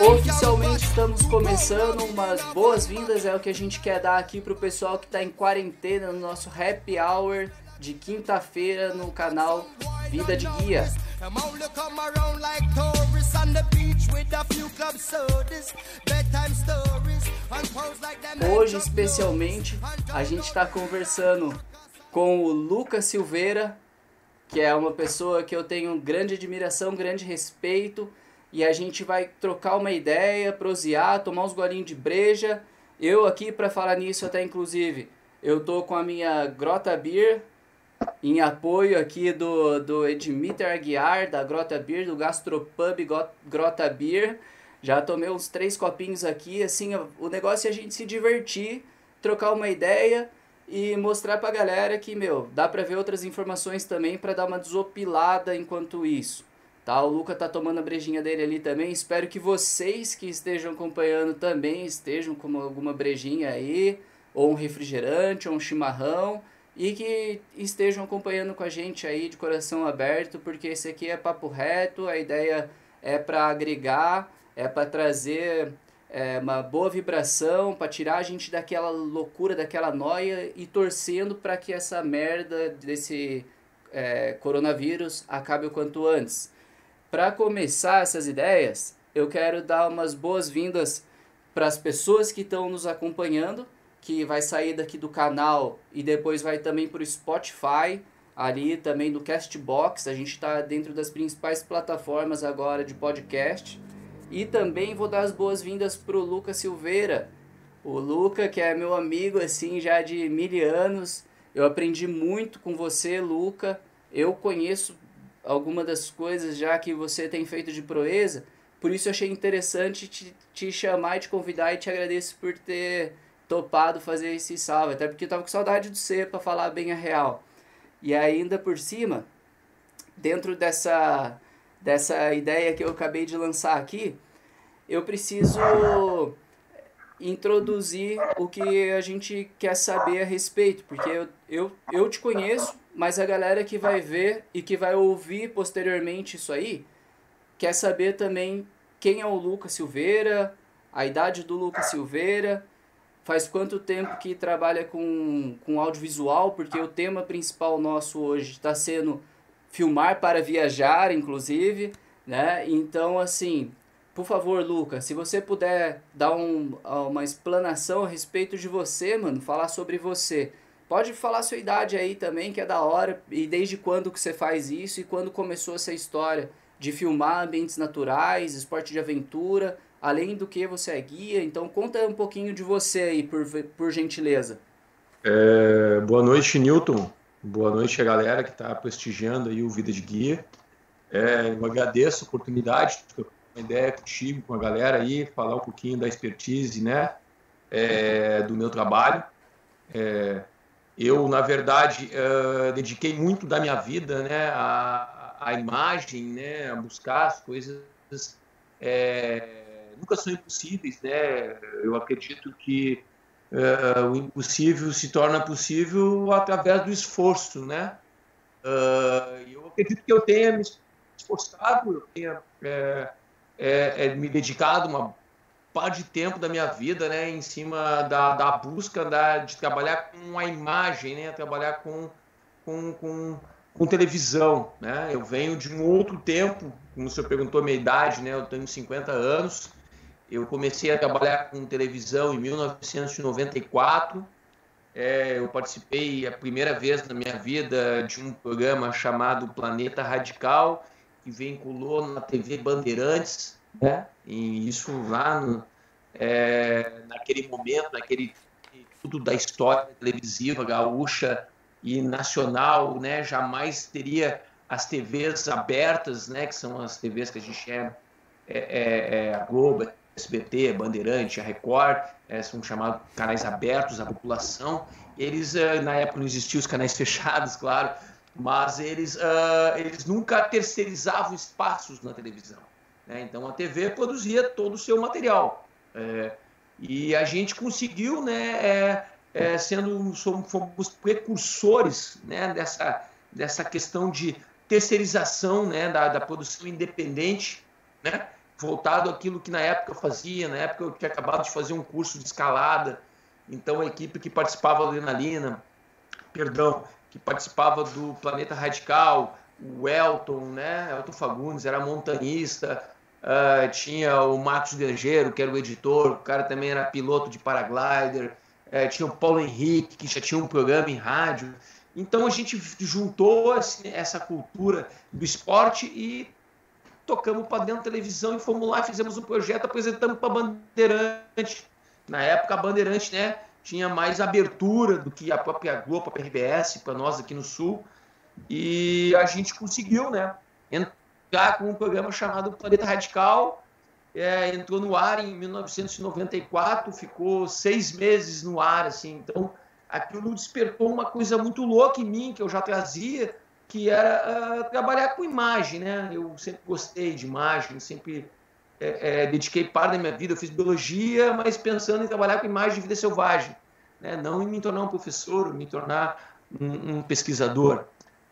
Oficialmente estamos começando, umas boas-vindas é o que a gente quer dar aqui pro pessoal que está em quarentena no nosso happy hour de quinta-feira no canal Vida de Guia. Hoje, especialmente, a gente está conversando com o Lucas Silveira, que é uma pessoa que eu tenho grande admiração, grande respeito, e a gente vai trocar uma ideia, prosear, tomar uns golinhos de breja. Eu aqui para falar nisso até inclusive, eu tô com a minha Grota Beer em apoio aqui do, do Edmiter Aguiar, da Grota Beer, do Gastropub Grota Beer. Já tomei uns três copinhos aqui, assim, o negócio é a gente se divertir, trocar uma ideia e mostrar pra galera que, meu, dá pra ver outras informações também para dar uma desopilada enquanto isso. Tá? O Luca tá tomando a brejinha dele ali também. Espero que vocês que estejam acompanhando também estejam com alguma brejinha aí, ou um refrigerante, ou um chimarrão e que estejam acompanhando com a gente aí de coração aberto, porque esse aqui é papo reto, a ideia é para agregar, é para trazer é, uma boa vibração, para tirar a gente daquela loucura, daquela noia e torcendo para que essa merda desse é, coronavírus acabe o quanto antes. Para começar essas ideias, eu quero dar umas boas-vindas para as pessoas que estão nos acompanhando que vai sair daqui do canal e depois vai também para o Spotify, ali também do Castbox. A gente está dentro das principais plataformas agora de podcast. E também vou dar as boas-vindas para o Luca Silveira. O Luca, que é meu amigo assim já de mil anos. Eu aprendi muito com você, Luca. Eu conheço algumas das coisas já que você tem feito de proeza. Por isso eu achei interessante te, te chamar e te convidar e te agradeço por ter topado fazer esse salve, até porque eu tava com saudade de você para falar bem a real. E ainda por cima, dentro dessa dessa ideia que eu acabei de lançar aqui, eu preciso introduzir o que a gente quer saber a respeito, porque eu, eu, eu te conheço, mas a galera que vai ver e que vai ouvir posteriormente isso aí quer saber também quem é o Lucas Silveira, a idade do Lucas Silveira, faz quanto tempo que trabalha com, com audiovisual, porque o tema principal nosso hoje está sendo filmar para viajar, inclusive, né? Então, assim, por favor, Luca, se você puder dar um, uma explanação a respeito de você, mano, falar sobre você. Pode falar sua idade aí também, que é da hora, e desde quando que você faz isso e quando começou essa história de filmar ambientes naturais, esporte de aventura, além do que você é guia. Então conta um pouquinho de você aí, por, por gentileza. É, boa noite, Newton. Boa noite a galera que está prestigiando aí o Vida de Guia. É, eu agradeço a oportunidade uma ideia contigo, com a galera aí, falar um pouquinho da expertise, né, é, do meu trabalho. É, eu, na verdade, uh, dediquei muito da minha vida, né, à, à imagem, né, a buscar as coisas é, nunca são impossíveis, né? Eu acredito que uh, o impossível se torna possível através do esforço, né? Uh, eu acredito que eu tenha me esforçado, eu tenha é, é, é, me dedicado uma par de tempo da minha vida, né, em cima da, da busca da, de trabalhar com a imagem, né, trabalhar com, com, com, com televisão, né. Eu venho de um outro tempo, como o senhor perguntou a minha idade, né, eu tenho 50 anos. Eu comecei a trabalhar com televisão em 1994. É, eu participei a primeira vez na minha vida de um programa chamado Planeta Radical, que vinculou na TV Bandeirantes, né? E isso lá no, é, naquele momento, naquele tudo da história televisiva gaúcha e nacional, né? Jamais teria as TVs abertas, né? Que são as TVs que a gente chama é, é, é, a Globo, SBT, Bandeirante, a Record, é, são chamados canais abertos à população. Eles, uh, na época não existiam os canais fechados, claro, mas eles, uh, eles nunca terceirizavam espaços na televisão. Né? Então a TV produzia todo o seu material. É, e a gente conseguiu, né, é, é, sendo fomos precursores né, dessa, dessa questão de terceirização né, da, da produção independente, né? voltado àquilo que na época eu fazia, na época eu tinha acabado de fazer um curso de escalada, então a equipe que participava do Adrenalina, perdão, que participava do Planeta Radical, o Elton, né, Elton Fagundes era montanhista, uh, tinha o Marcos Grangeiro, que era o editor, o cara também era piloto de paraglider, uh, tinha o Paulo Henrique, que já tinha um programa em rádio, então a gente juntou essa cultura do esporte e tocamos para dentro da televisão e fomos lá, fizemos um projeto, apresentamos para Bandeirante. Na época a Bandeirante né, tinha mais abertura do que a própria Globo, a RBS, para nós aqui no Sul. E a gente conseguiu né, entrar com um programa chamado Planeta Radical. É, entrou no ar em 1994, ficou seis meses no ar, assim, então aquilo despertou uma coisa muito louca em mim, que eu já trazia, que era uh, trabalhar com imagem, né? Eu sempre gostei de imagem, sempre é, é, dediquei parte da minha vida, eu fiz biologia, mas pensando em trabalhar com imagem de vida selvagem, né? Não em me tornar um professor, me tornar um, um pesquisador.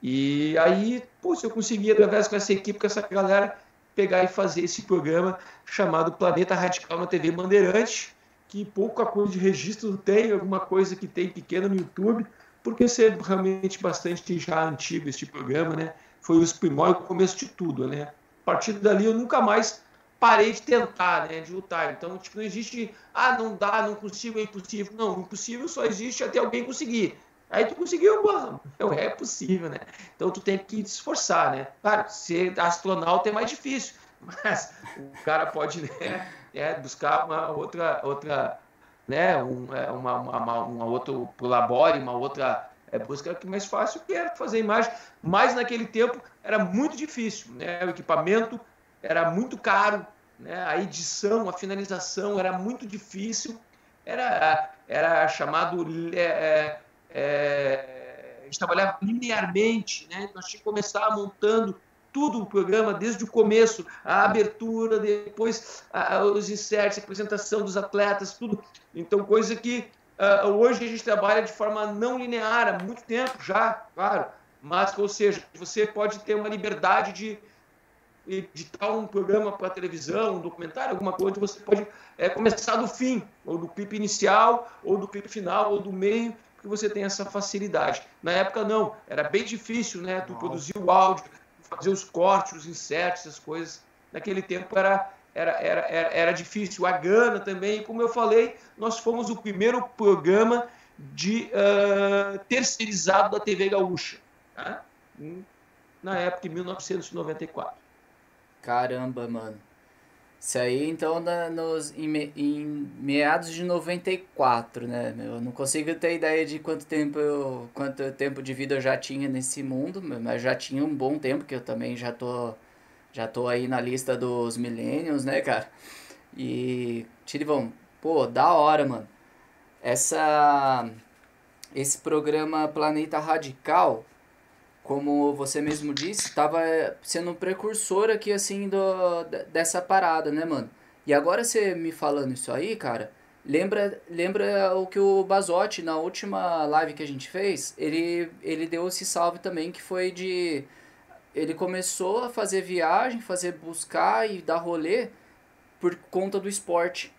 E aí, pô, se eu conseguia, através com essa equipe, com essa galera, pegar e fazer esse programa chamado Planeta Radical na TV Bandeirante, que pouca coisa de registro tem, alguma coisa que tem pequena no YouTube, porque esse é realmente bastante já antigo este programa, né? Foi os primórdios, o começo de tudo, né? A partir dali eu nunca mais parei de tentar, né? De lutar. Então, tipo, não existe, ah, não dá, não consigo, é impossível. Não, impossível só existe até alguém conseguir. Aí tu conseguiu, mano. É possível, né? Então tu tem que te esforçar, né? Claro, ser astronauta é mais difícil, mas o cara pode né, é, buscar uma outra, outra né, um, é, uma, uma, uma outra labore, uma outra é, busca que mais fácil que era fazer imagem, mas naquele tempo era muito difícil, né, o equipamento era muito caro, né, a edição, a finalização era muito difícil, era, era chamado é, é, a gente trabalhava linearmente, né, nós tínhamos que montando tudo o programa, desde o começo, a abertura, depois a, os inserts, a apresentação dos atletas, tudo. Então, coisa que uh, hoje a gente trabalha de forma não linear há muito tempo já, claro. Mas, ou seja, você pode ter uma liberdade de editar um programa para televisão, um documentário, alguma coisa, você pode é, começar do fim, ou do clipe inicial, ou do clipe final, ou do meio, porque você tem essa facilidade. Na época, não, era bem difícil, né? Tu produzir o áudio, fazer os cortes, os inserts, as coisas. Naquele tempo era, era, era, era, era difícil. A Gana também, como eu falei, nós fomos o primeiro programa de uh, terceirizado da TV Gaúcha, tá? na época, em 1994. Caramba, mano. Isso aí, então, na, nos, em, em, meados de 94, né? Eu não consigo ter ideia de quanto tempo, eu, quanto tempo de vida eu já tinha nesse mundo, mas já tinha um bom tempo, que eu também já tô, já tô aí na lista dos millennials, né, cara? E, Tirivão, pô, da hora, mano. Essa, esse programa Planeta Radical, como você mesmo disse, estava sendo um precursor aqui, assim, do, dessa parada, né, mano? E agora você me falando isso aí, cara, lembra, lembra o que o Bazotti, na última live que a gente fez, ele, ele deu esse salve também, que foi de... Ele começou a fazer viagem, fazer buscar e dar rolê por conta do esporte.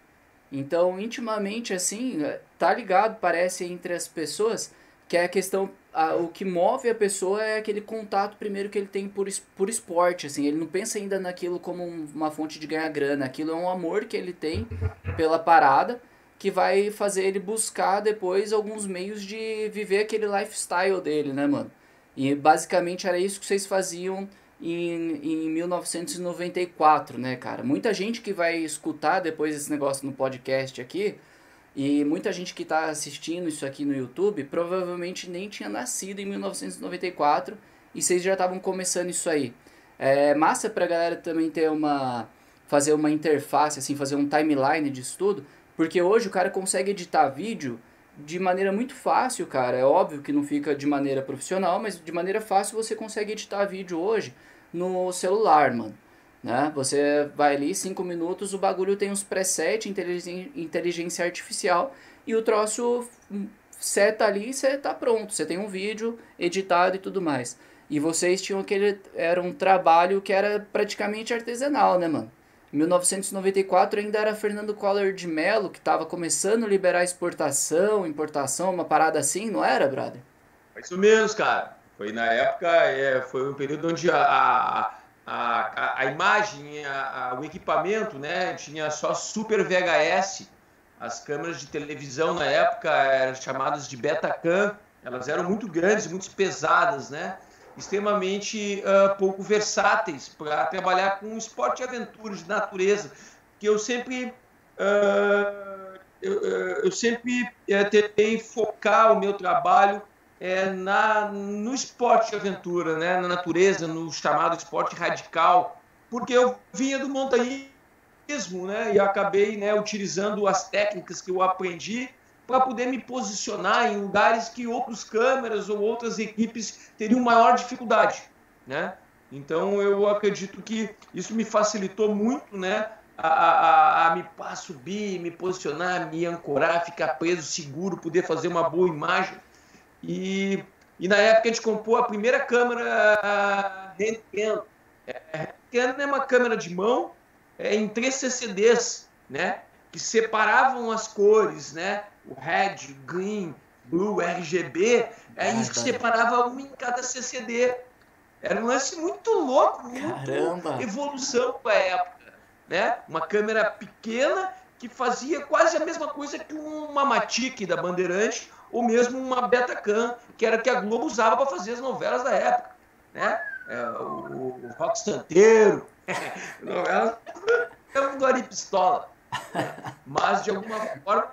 Então, intimamente, assim, tá ligado, parece, entre as pessoas, que é a questão a, o que move a pessoa é aquele contato primeiro que ele tem por, por esporte, assim, ele não pensa ainda naquilo como uma fonte de ganhar grana, aquilo é um amor que ele tem pela parada, que vai fazer ele buscar depois alguns meios de viver aquele lifestyle dele, né, mano? E basicamente era isso que vocês faziam em, em 1994, né, cara? Muita gente que vai escutar depois esse negócio no podcast aqui e muita gente que está assistindo isso aqui no YouTube provavelmente nem tinha nascido em 1994 e vocês já estavam começando isso aí. É massa para a galera também ter uma fazer uma interface assim, fazer um timeline de estudo, porque hoje o cara consegue editar vídeo de maneira muito fácil, cara. É óbvio que não fica de maneira profissional, mas de maneira fácil você consegue editar vídeo hoje no celular, mano. Né? Você vai ali, 5 minutos, o bagulho tem uns preset, inteligência artificial, e o troço seta ali e você tá pronto. Você tem um vídeo editado e tudo mais. E vocês tinham aquele. Era um trabalho que era praticamente artesanal, né, mano? Em 1994 ainda era Fernando Collor de Mello, que estava começando a liberar exportação, importação, uma parada assim, não era, brother? Isso mesmo, cara. Foi na época, é, foi um período onde a, a, a, a imagem, a, a, o equipamento, né, tinha só Super VHS. As câmeras de televisão na época eram chamadas de Betacam. Elas eram muito grandes, muito pesadas, né? extremamente uh, pouco versáteis para trabalhar com esporte e aventura de natureza, que eu sempre uh, eu, eu, sempre uh, tentei focar o meu trabalho é, na, no esporte de aventura, né, na natureza, no chamado esporte radical, porque eu vinha do montanhismo, né, e acabei né, utilizando as técnicas que eu aprendi para poder me posicionar em lugares que outros câmeras ou outras equipes teriam maior dificuldade, né? Então eu acredito que isso me facilitou muito, né? A, a, a, me subir, me posicionar, me ancorar, ficar preso, seguro, poder fazer uma boa imagem. E, e na época a gente comprou a primeira câmera Handcam. É, Handcam é uma câmera de mão é, em três CCDs, né? Que separavam as cores, né? o red, green, blue, RGB, é que separava um em cada CCD. Era um lance muito louco, muito Caramba. evolução para a época. Né? Uma câmera pequena que fazia quase a mesma coisa que uma Matic da Bandeirante ou mesmo uma Betacam, que era que a Globo usava para fazer as novelas da época. Né? É, o, o Rock Santeiro, novelas do Ari Pistola. Mas, de alguma forma,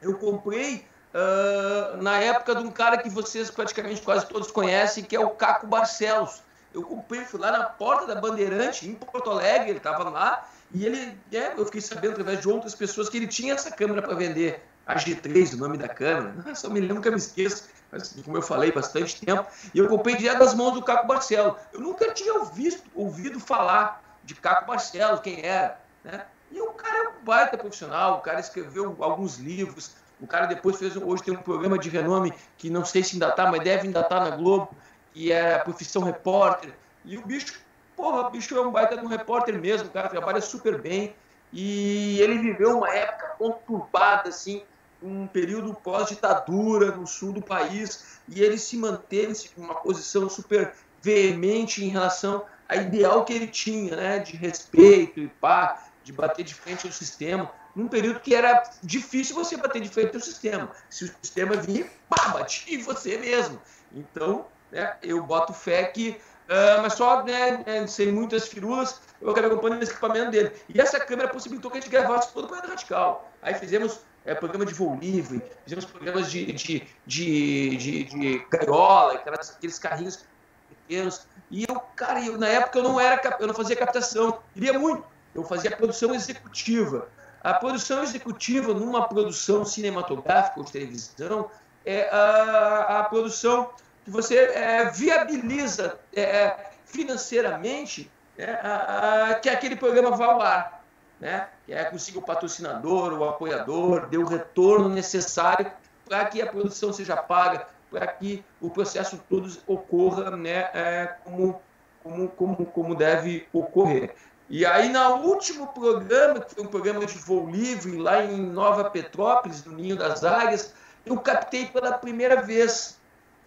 eu comprei uh, na época de um cara que vocês praticamente quase todos conhecem, que é o Caco Barcelos. Eu comprei, fui lá na porta da Bandeirante, em Porto Alegre, ele estava lá, e ele, é, eu fiquei sabendo através de outras pessoas que ele tinha essa câmera para vender. A G3, o nome da câmera. Eu me lembro que eu me esqueço, mas, como eu falei, bastante tempo. E eu comprei direto das mãos do Caco Barcelos. Eu nunca tinha ouvido, ouvido falar de Caco Barcelos, quem era. Né? E o cara é um baita profissional, o cara escreveu alguns livros, o cara depois fez, hoje tem um programa de renome que não sei se ainda tá, mas deve ainda estar tá na Globo, que é a profissão repórter. E o bicho, porra, o bicho é um baita de um repórter mesmo, o cara trabalha super bem. E ele viveu uma época conturbada, assim, um período pós-ditadura no sul do país, e ele se manteve em uma posição super veemente em relação ao ideal que ele tinha, né, de respeito e pá, de bater de frente ao sistema, num período que era difícil você bater de frente ao sistema. Se o sistema vinha, pá, batia em você mesmo. Então, né, eu boto fé que, uh, mas só né, né, sem muitas firulas, eu acabei acompanhando esse equipamento dele. E essa câmera possibilitou que a gente gravasse todo o Planeta Radical. Aí fizemos é, programa de voo livre, fizemos programas de, de, de, de, de gaiola, aquelas, aqueles carrinhos pequenos. E eu, cara, eu, na época eu não era, eu não fazia captação, queria muito eu fazia produção executiva. A produção executiva numa produção cinematográfica ou de televisão é a, a produção que você é, viabiliza é, é financeiramente é, a, a, que aquele programa vá ao ar. Né? Que é consiga o patrocinador, o apoiador, dê o retorno necessário para que a produção seja paga, para que o processo todo ocorra né, é, como, como, como, como deve ocorrer. E aí, no último programa, que foi um programa de voo livre, lá em Nova Petrópolis, no Ninho das Águias, eu captei pela primeira vez.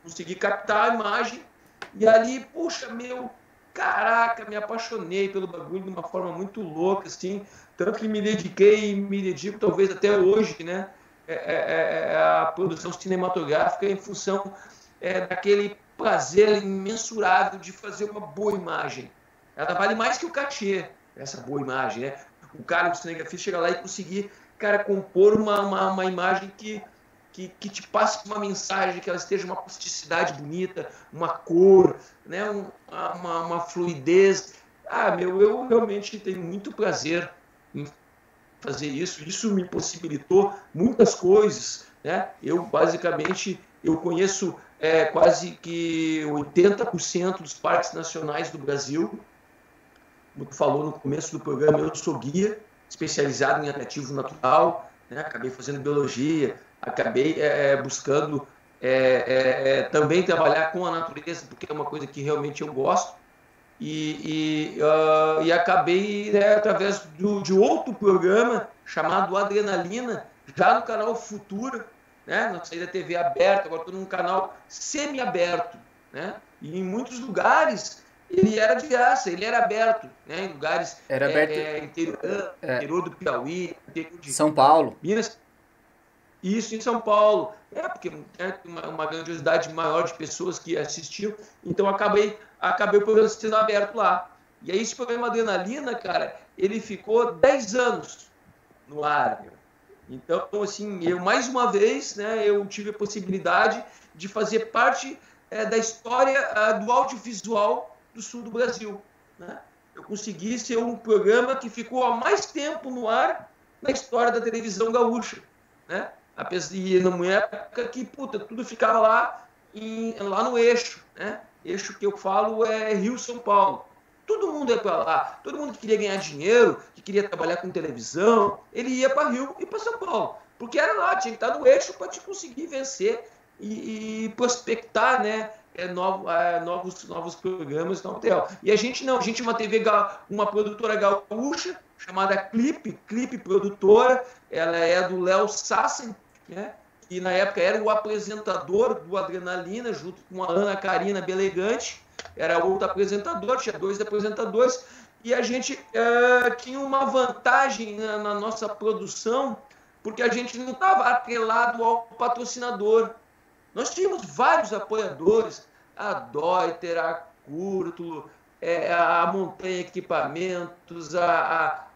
Consegui captar a imagem. E ali, puxa, meu, caraca, me apaixonei pelo bagulho de uma forma muito louca, assim. Tanto que me dediquei e me dedico, talvez até hoje, né? É, é, é, é a produção cinematográfica em função é, daquele prazer imensurável de fazer uma boa imagem. Ela vale mais que o cachê, essa boa imagem, né? O cara do cinegrafista chega lá e conseguir, cara, compor uma, uma, uma imagem que, que, que, te passe uma mensagem, que ela esteja uma plasticidade bonita, uma cor, né? Um, uma, uma fluidez. Ah, meu, eu realmente tenho muito prazer em fazer isso. Isso me possibilitou muitas coisas, né? Eu, basicamente, eu conheço é, quase que 80% dos parques nacionais do Brasil, como tu falou no começo do programa, eu sou guia especializado em atrativo natural, né? acabei fazendo biologia, acabei é, é buscando é, é, é, também trabalhar com a natureza, porque é uma coisa que realmente eu gosto. e, e, uh, e acabei, né, através do, de outro programa chamado Adrenalina, já no canal Futura, né, na saída TV aberta, agora estou num canal semi-aberto. Né, e em muitos lugares ele era de graça, ele era aberto, né, em lugares era aberto, é, interior, é, interior do Piauí, interior de São Paulo. Minas. Isso em São Paulo. É, porque é uma, uma grandiosidade maior de pessoas que assistiam. Então acabei, acabei o programa sendo aberto lá. E aí esse programa Adrenalina, cara, ele ficou 10 anos no ar. Então, assim, eu mais uma vez, né, eu tive a possibilidade de fazer parte é, da história é, do audiovisual do sul do Brasil. Né? Eu consegui ser um programa que ficou há mais tempo no ar na história da televisão gaúcha. Né? E numa época que, puta, tudo ficava lá, em, lá no eixo, né? Eixo que eu falo é Rio-São Paulo. Todo mundo ia para lá. Todo mundo que queria ganhar dinheiro, que queria trabalhar com televisão, ele ia para Rio e para São Paulo. Porque era lá, tinha que estar no eixo para te conseguir vencer e, e prospectar, né? É, novo, é, novos, novos programas no hotel. E a gente não, a gente uma TV, uma produtora gaúcha chamada Clipe, Clipe Produtora, ela é do Léo Sassen, né? E na época era o apresentador do Adrenalina, junto com a Ana Karina Belegante, era outro apresentador, tinha dois apresentadores, e a gente é, tinha uma vantagem na, na, nossa produção, porque a gente não estava atrelado ao patrocinador. Nós tínhamos vários apoiadores, a Deuter, a Curto, é, a Montanha Equipamentos, a, a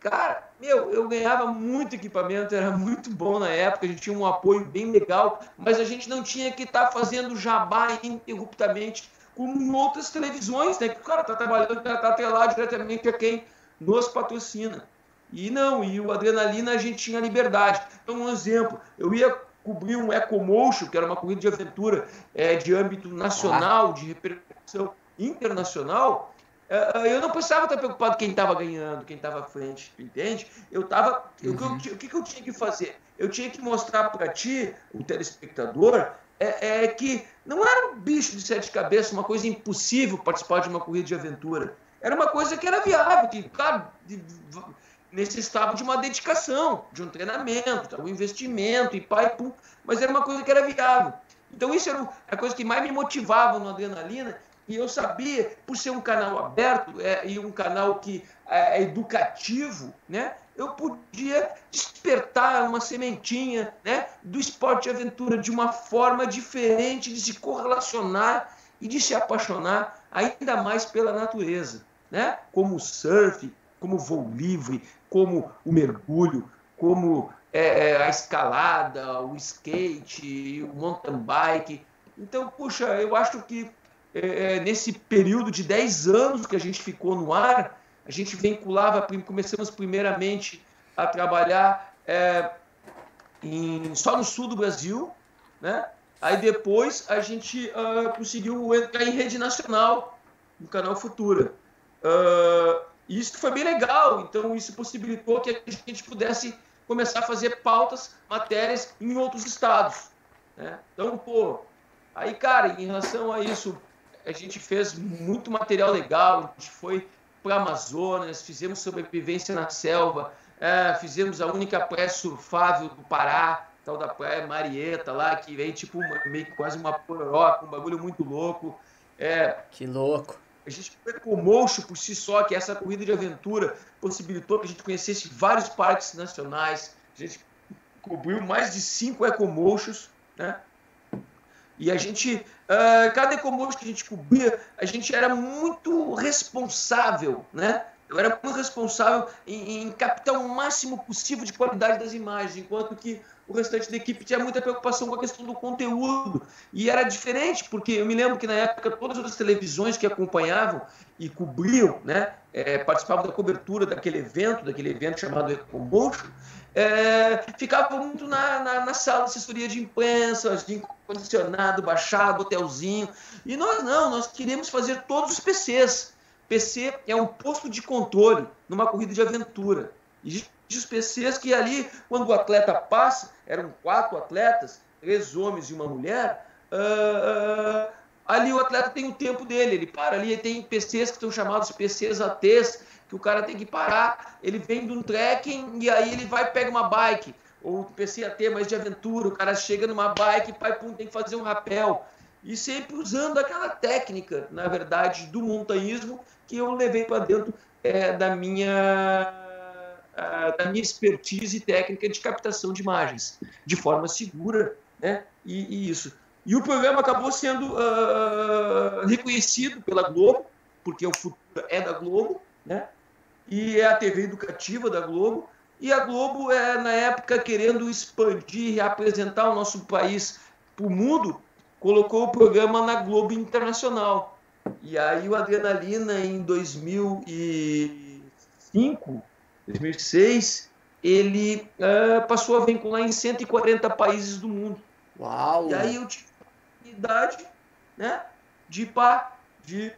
Cara, meu, eu ganhava muito equipamento, era muito bom na época, a gente tinha um apoio bem legal, mas a gente não tinha que estar tá fazendo jabá ininterruptamente, como outras televisões, né? Que o cara tá trabalhando, tá, tá atrelado diretamente a quem nos patrocina. E não, e o Adrenalina a gente tinha liberdade. Então, um exemplo, eu ia cobrir um EcoMotion, que era uma corrida de aventura é, de âmbito nacional, de repercussão internacional, eu não precisava estar preocupado quem estava ganhando, quem estava à frente, entende? Eu estava. Uhum. O, que eu, o que eu tinha que fazer? Eu tinha que mostrar para ti, o telespectador, é, é, que não era um bicho de sete cabeças, uma coisa impossível participar de uma corrida de aventura. Era uma coisa que era viável, que, claro, necessitava de uma dedicação, de um treinamento, um investimento e pai, pum, mas era uma coisa que era viável. Então, isso era a coisa que mais me motivava no Adrenalina e eu sabia, por ser um canal aberto é, e um canal que é, é educativo, né? Eu podia despertar uma sementinha, né, do esporte de aventura de uma forma diferente de se correlacionar e de se apaixonar ainda mais pela natureza, né? Como o surf, como o voo livre, como o mergulho, como é, é a escalada, o skate, o mountain bike. Então, puxa, eu acho que é, é, nesse período de 10 anos que a gente ficou no ar, a gente vinculava, começamos primeiramente a trabalhar é, em, só no sul do Brasil, né? Aí depois a gente uh, conseguiu entrar em rede nacional, no canal Futura. Uh, isso foi bem legal, então isso possibilitou que a gente pudesse começar a fazer pautas, matérias em outros estados. Né? Então, pô, aí, cara, em relação a isso, a gente fez muito material legal, a gente foi para Amazonas, fizemos sobrevivência na selva, é, fizemos a única praia surfável do Pará, tal da praia Marieta lá, que vem tipo uma, meio que quase uma pororoca, um bagulho muito louco. É, que louco. A gente foi com o Mocho por si só, que essa corrida de aventura possibilitou que a gente conhecesse vários parques nacionais. A gente cobriu mais de cinco ecomochos, né? E a gente, uh, cada ecomocho que a gente cobria, a gente era muito responsável, né? Eu era muito responsável em, em, captar o máximo possível de qualidade das imagens, enquanto que o restante da equipe tinha muita preocupação com a questão do conteúdo. E era diferente, porque eu me lembro que na época todas as televisões que acompanhavam e cobriam, né, é, participavam da cobertura daquele evento, daquele evento chamado Ecomotion, é, ficava muito na, na, na, sala de assessoria de imprensa, de condicionado, baixado, hotelzinho. E nós não, nós queríamos fazer todos os PCs. PC é um posto de controle numa corrida de aventura. E os PCs que ali, quando o atleta passa, eram quatro atletas, três homens e uma mulher, uh, ali o atleta tem o tempo dele, ele para ali, tem PCs que são chamados PCs ATs, que o cara tem que parar, ele vem de um trekking e aí ele vai pega uma bike, ou PC AT mais de aventura, o cara chega numa bike, pai, pum, tem que fazer um rapel. E sempre usando aquela técnica, na verdade, do montanhismo que eu levei para dentro é, da minha da minha expertise técnica de captação de imagens, de forma segura, né? E, e isso. E o programa acabou sendo uh, reconhecido pela Globo, porque o futuro é da Globo, né? E é a TV educativa da Globo. E a Globo, é, na época, querendo expandir e apresentar o nosso país para o mundo, colocou o programa na Globo Internacional. E aí o Adrenalina, em 2005, 2006, ele uh, passou a vincular em 140 países do mundo. Uau! E aí eu tive a idade, né, de pá, de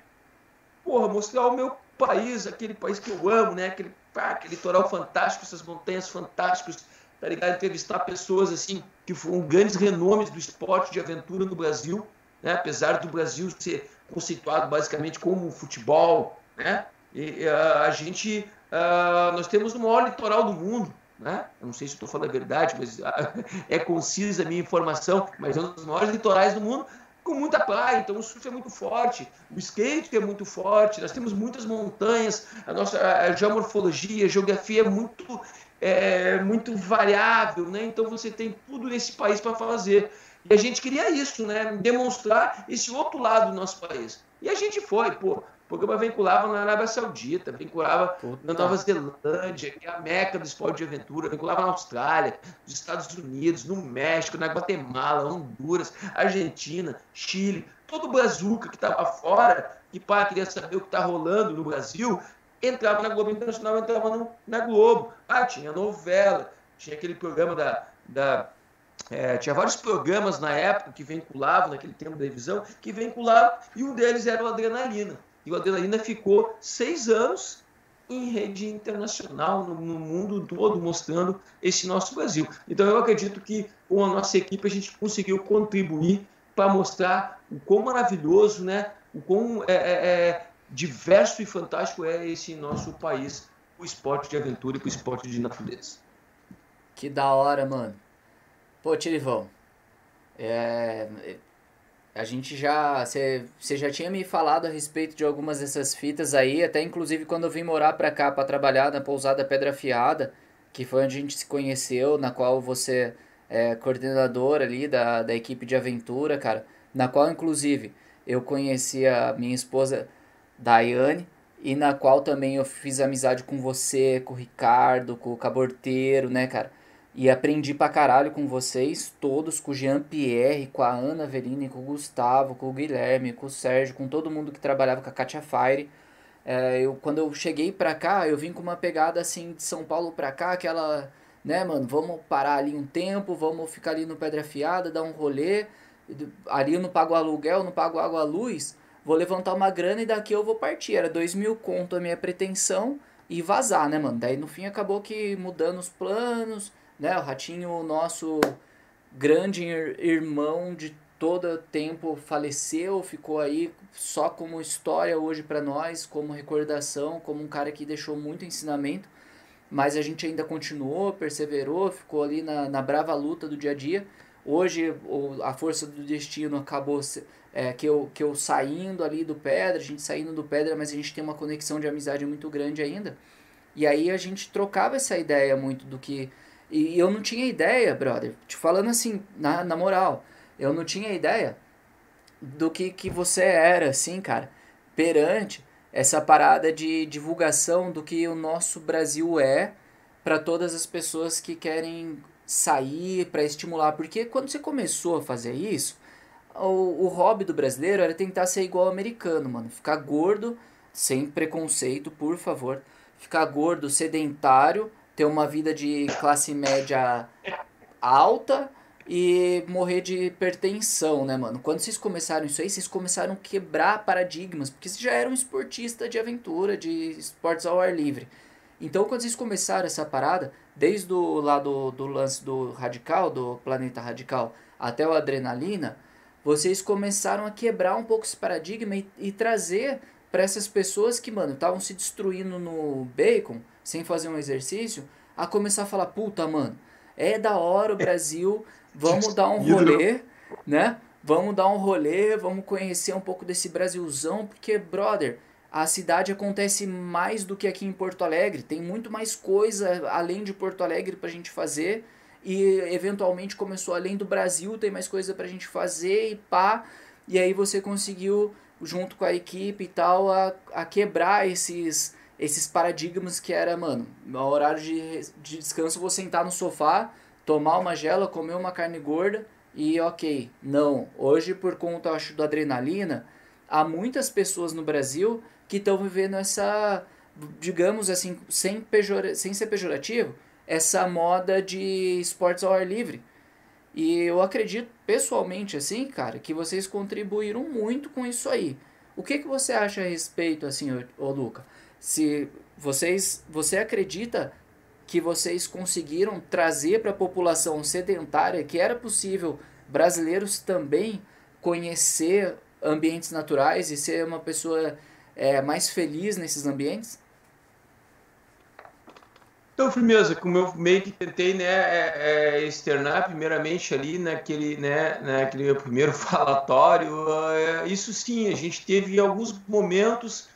porra, mostrar o meu país, aquele país que eu amo, né, aquele, aquele litoral fantástico, essas montanhas fantásticas, tá ligado? Entrevistar pessoas assim que foram grandes renomes do esporte de aventura no Brasil, né, apesar do Brasil ser conceituado basicamente como futebol, né? E, uh, a gente Uh, nós temos o maior litoral do mundo, né? Eu não sei se estou falando a verdade, mas uh, é concisa a minha informação, mas é um dos maiores litorais do mundo com muita praia, então o surf é muito forte, o skate é muito forte, nós temos muitas montanhas, a nossa a geomorfologia, a geografia é muito, é, muito variável, né? Então você tem tudo nesse país para fazer. E a gente queria isso, né? Demonstrar esse outro lado do nosso país. E a gente foi, pô programa vinculava na Arábia Saudita, vinculava Puta. na Nova Zelândia, que é a meca do esporte de aventura, vinculava na Austrália, nos Estados Unidos, no México, na Guatemala, Honduras, Argentina, Chile, todo o Brazuca que estava fora, que pá, queria saber o que está rolando no Brasil, entrava na Globo Internacional, entrava no, na Globo. Ah, tinha novela, tinha aquele programa da, da é, tinha vários programas na época que vinculavam, naquele tempo da televisão, que vinculavam, e um deles era o Adrenalina. E o Adrenalina ficou seis anos em rede internacional, no, no, mundo todo, mostrando esse nosso Brasil. Então eu acredito que com a nossa equipe a gente conseguiu contribuir para mostrar o quão maravilhoso, né, o quão é, é, é, diverso e fantástico é esse nosso país, o esporte de aventura e o esporte de natureza. Que da hora, mano. Pô, Tirivão, é, a gente já. Você já tinha me falado a respeito de algumas dessas fitas aí, até inclusive quando eu vim morar pra cá para trabalhar na pousada Pedra Fiada, que foi onde a gente se conheceu, na qual você é coordenador ali da, da equipe de aventura, cara. Na qual, inclusive, eu conheci a minha esposa Daiane, e na qual também eu fiz amizade com você, com o Ricardo, com o Caborteiro, né, cara? E aprendi pra caralho com vocês, todos, com o Jean-Pierre, com a Ana Verini, com o Gustavo, com o Guilherme, com o Sérgio, com todo mundo que trabalhava com a Katia Fire. É, eu, quando eu cheguei pra cá, eu vim com uma pegada assim de São Paulo pra cá, aquela, né, mano, vamos parar ali um tempo, vamos ficar ali no Pedra Fiada, dar um rolê. Ali eu não pago aluguel, não pago água, luz, vou levantar uma grana e daqui eu vou partir. Era dois mil conto a minha pretensão e vazar, né, mano? Daí no fim acabou que mudando os planos né? O Ratinho, nosso grande irmão de todo tempo, faleceu, ficou aí só como história hoje para nós, como recordação, como um cara que deixou muito ensinamento. Mas a gente ainda continuou, perseverou, ficou ali na, na brava luta do dia a dia. Hoje a força do destino acabou é, que, eu, que eu saindo ali do Pedra, a gente saindo do Pedra, mas a gente tem uma conexão de amizade muito grande ainda. E aí a gente trocava essa ideia muito do que e eu não tinha ideia, brother, te falando assim, na, na moral, eu não tinha ideia do que, que você era, assim, cara, perante essa parada de divulgação do que o nosso Brasil é para todas as pessoas que querem sair para estimular. Porque quando você começou a fazer isso, o, o hobby do brasileiro era tentar ser igual ao americano, mano. Ficar gordo, sem preconceito, por favor. Ficar gordo, sedentário, ter uma vida de classe média alta e morrer de hipertensão, né, mano? Quando vocês começaram isso aí, vocês começaram a quebrar paradigmas, porque vocês já eram um esportista de aventura, de esportes ao ar livre. Então, quando vocês começaram essa parada, desde o lado do lance do radical, do planeta radical, até o adrenalina, vocês começaram a quebrar um pouco esse paradigma e, e trazer para essas pessoas que, mano, estavam se destruindo no bacon, sem fazer um exercício, a começar a falar, puta, mano, é da hora o Brasil, vamos dar um rolê, né? Vamos dar um rolê, vamos conhecer um pouco desse Brasilzão, porque, brother, a cidade acontece mais do que aqui em Porto Alegre. Tem muito mais coisa além de Porto Alegre pra gente fazer. E eventualmente começou além do Brasil, tem mais coisa pra gente fazer e pá. E aí você conseguiu, junto com a equipe e tal, a, a quebrar esses, esses paradigmas que era, mano, no horário de, de descanso vou sentar no sofá, tomar uma gela, comer uma carne gorda e ok. Não, hoje por conta, acho, da adrenalina, há muitas pessoas no Brasil que estão vivendo essa, digamos assim, sem, pejora, sem ser pejorativo, essa moda de esportes ao ar livre. E eu acredito pessoalmente, assim, cara, que vocês contribuíram muito com isso aí. O que, que você acha a respeito, assim, ô, ô Luca? Se vocês, você acredita que vocês conseguiram trazer para a população sedentária que era possível brasileiros também conhecer ambientes naturais e ser uma pessoa é, mais feliz nesses ambientes? Então, firmeza, como eu meio que tentei né, é, é, externar primeiramente ali naquele, né, naquele meu primeiro falatório, é, isso sim, a gente teve alguns momentos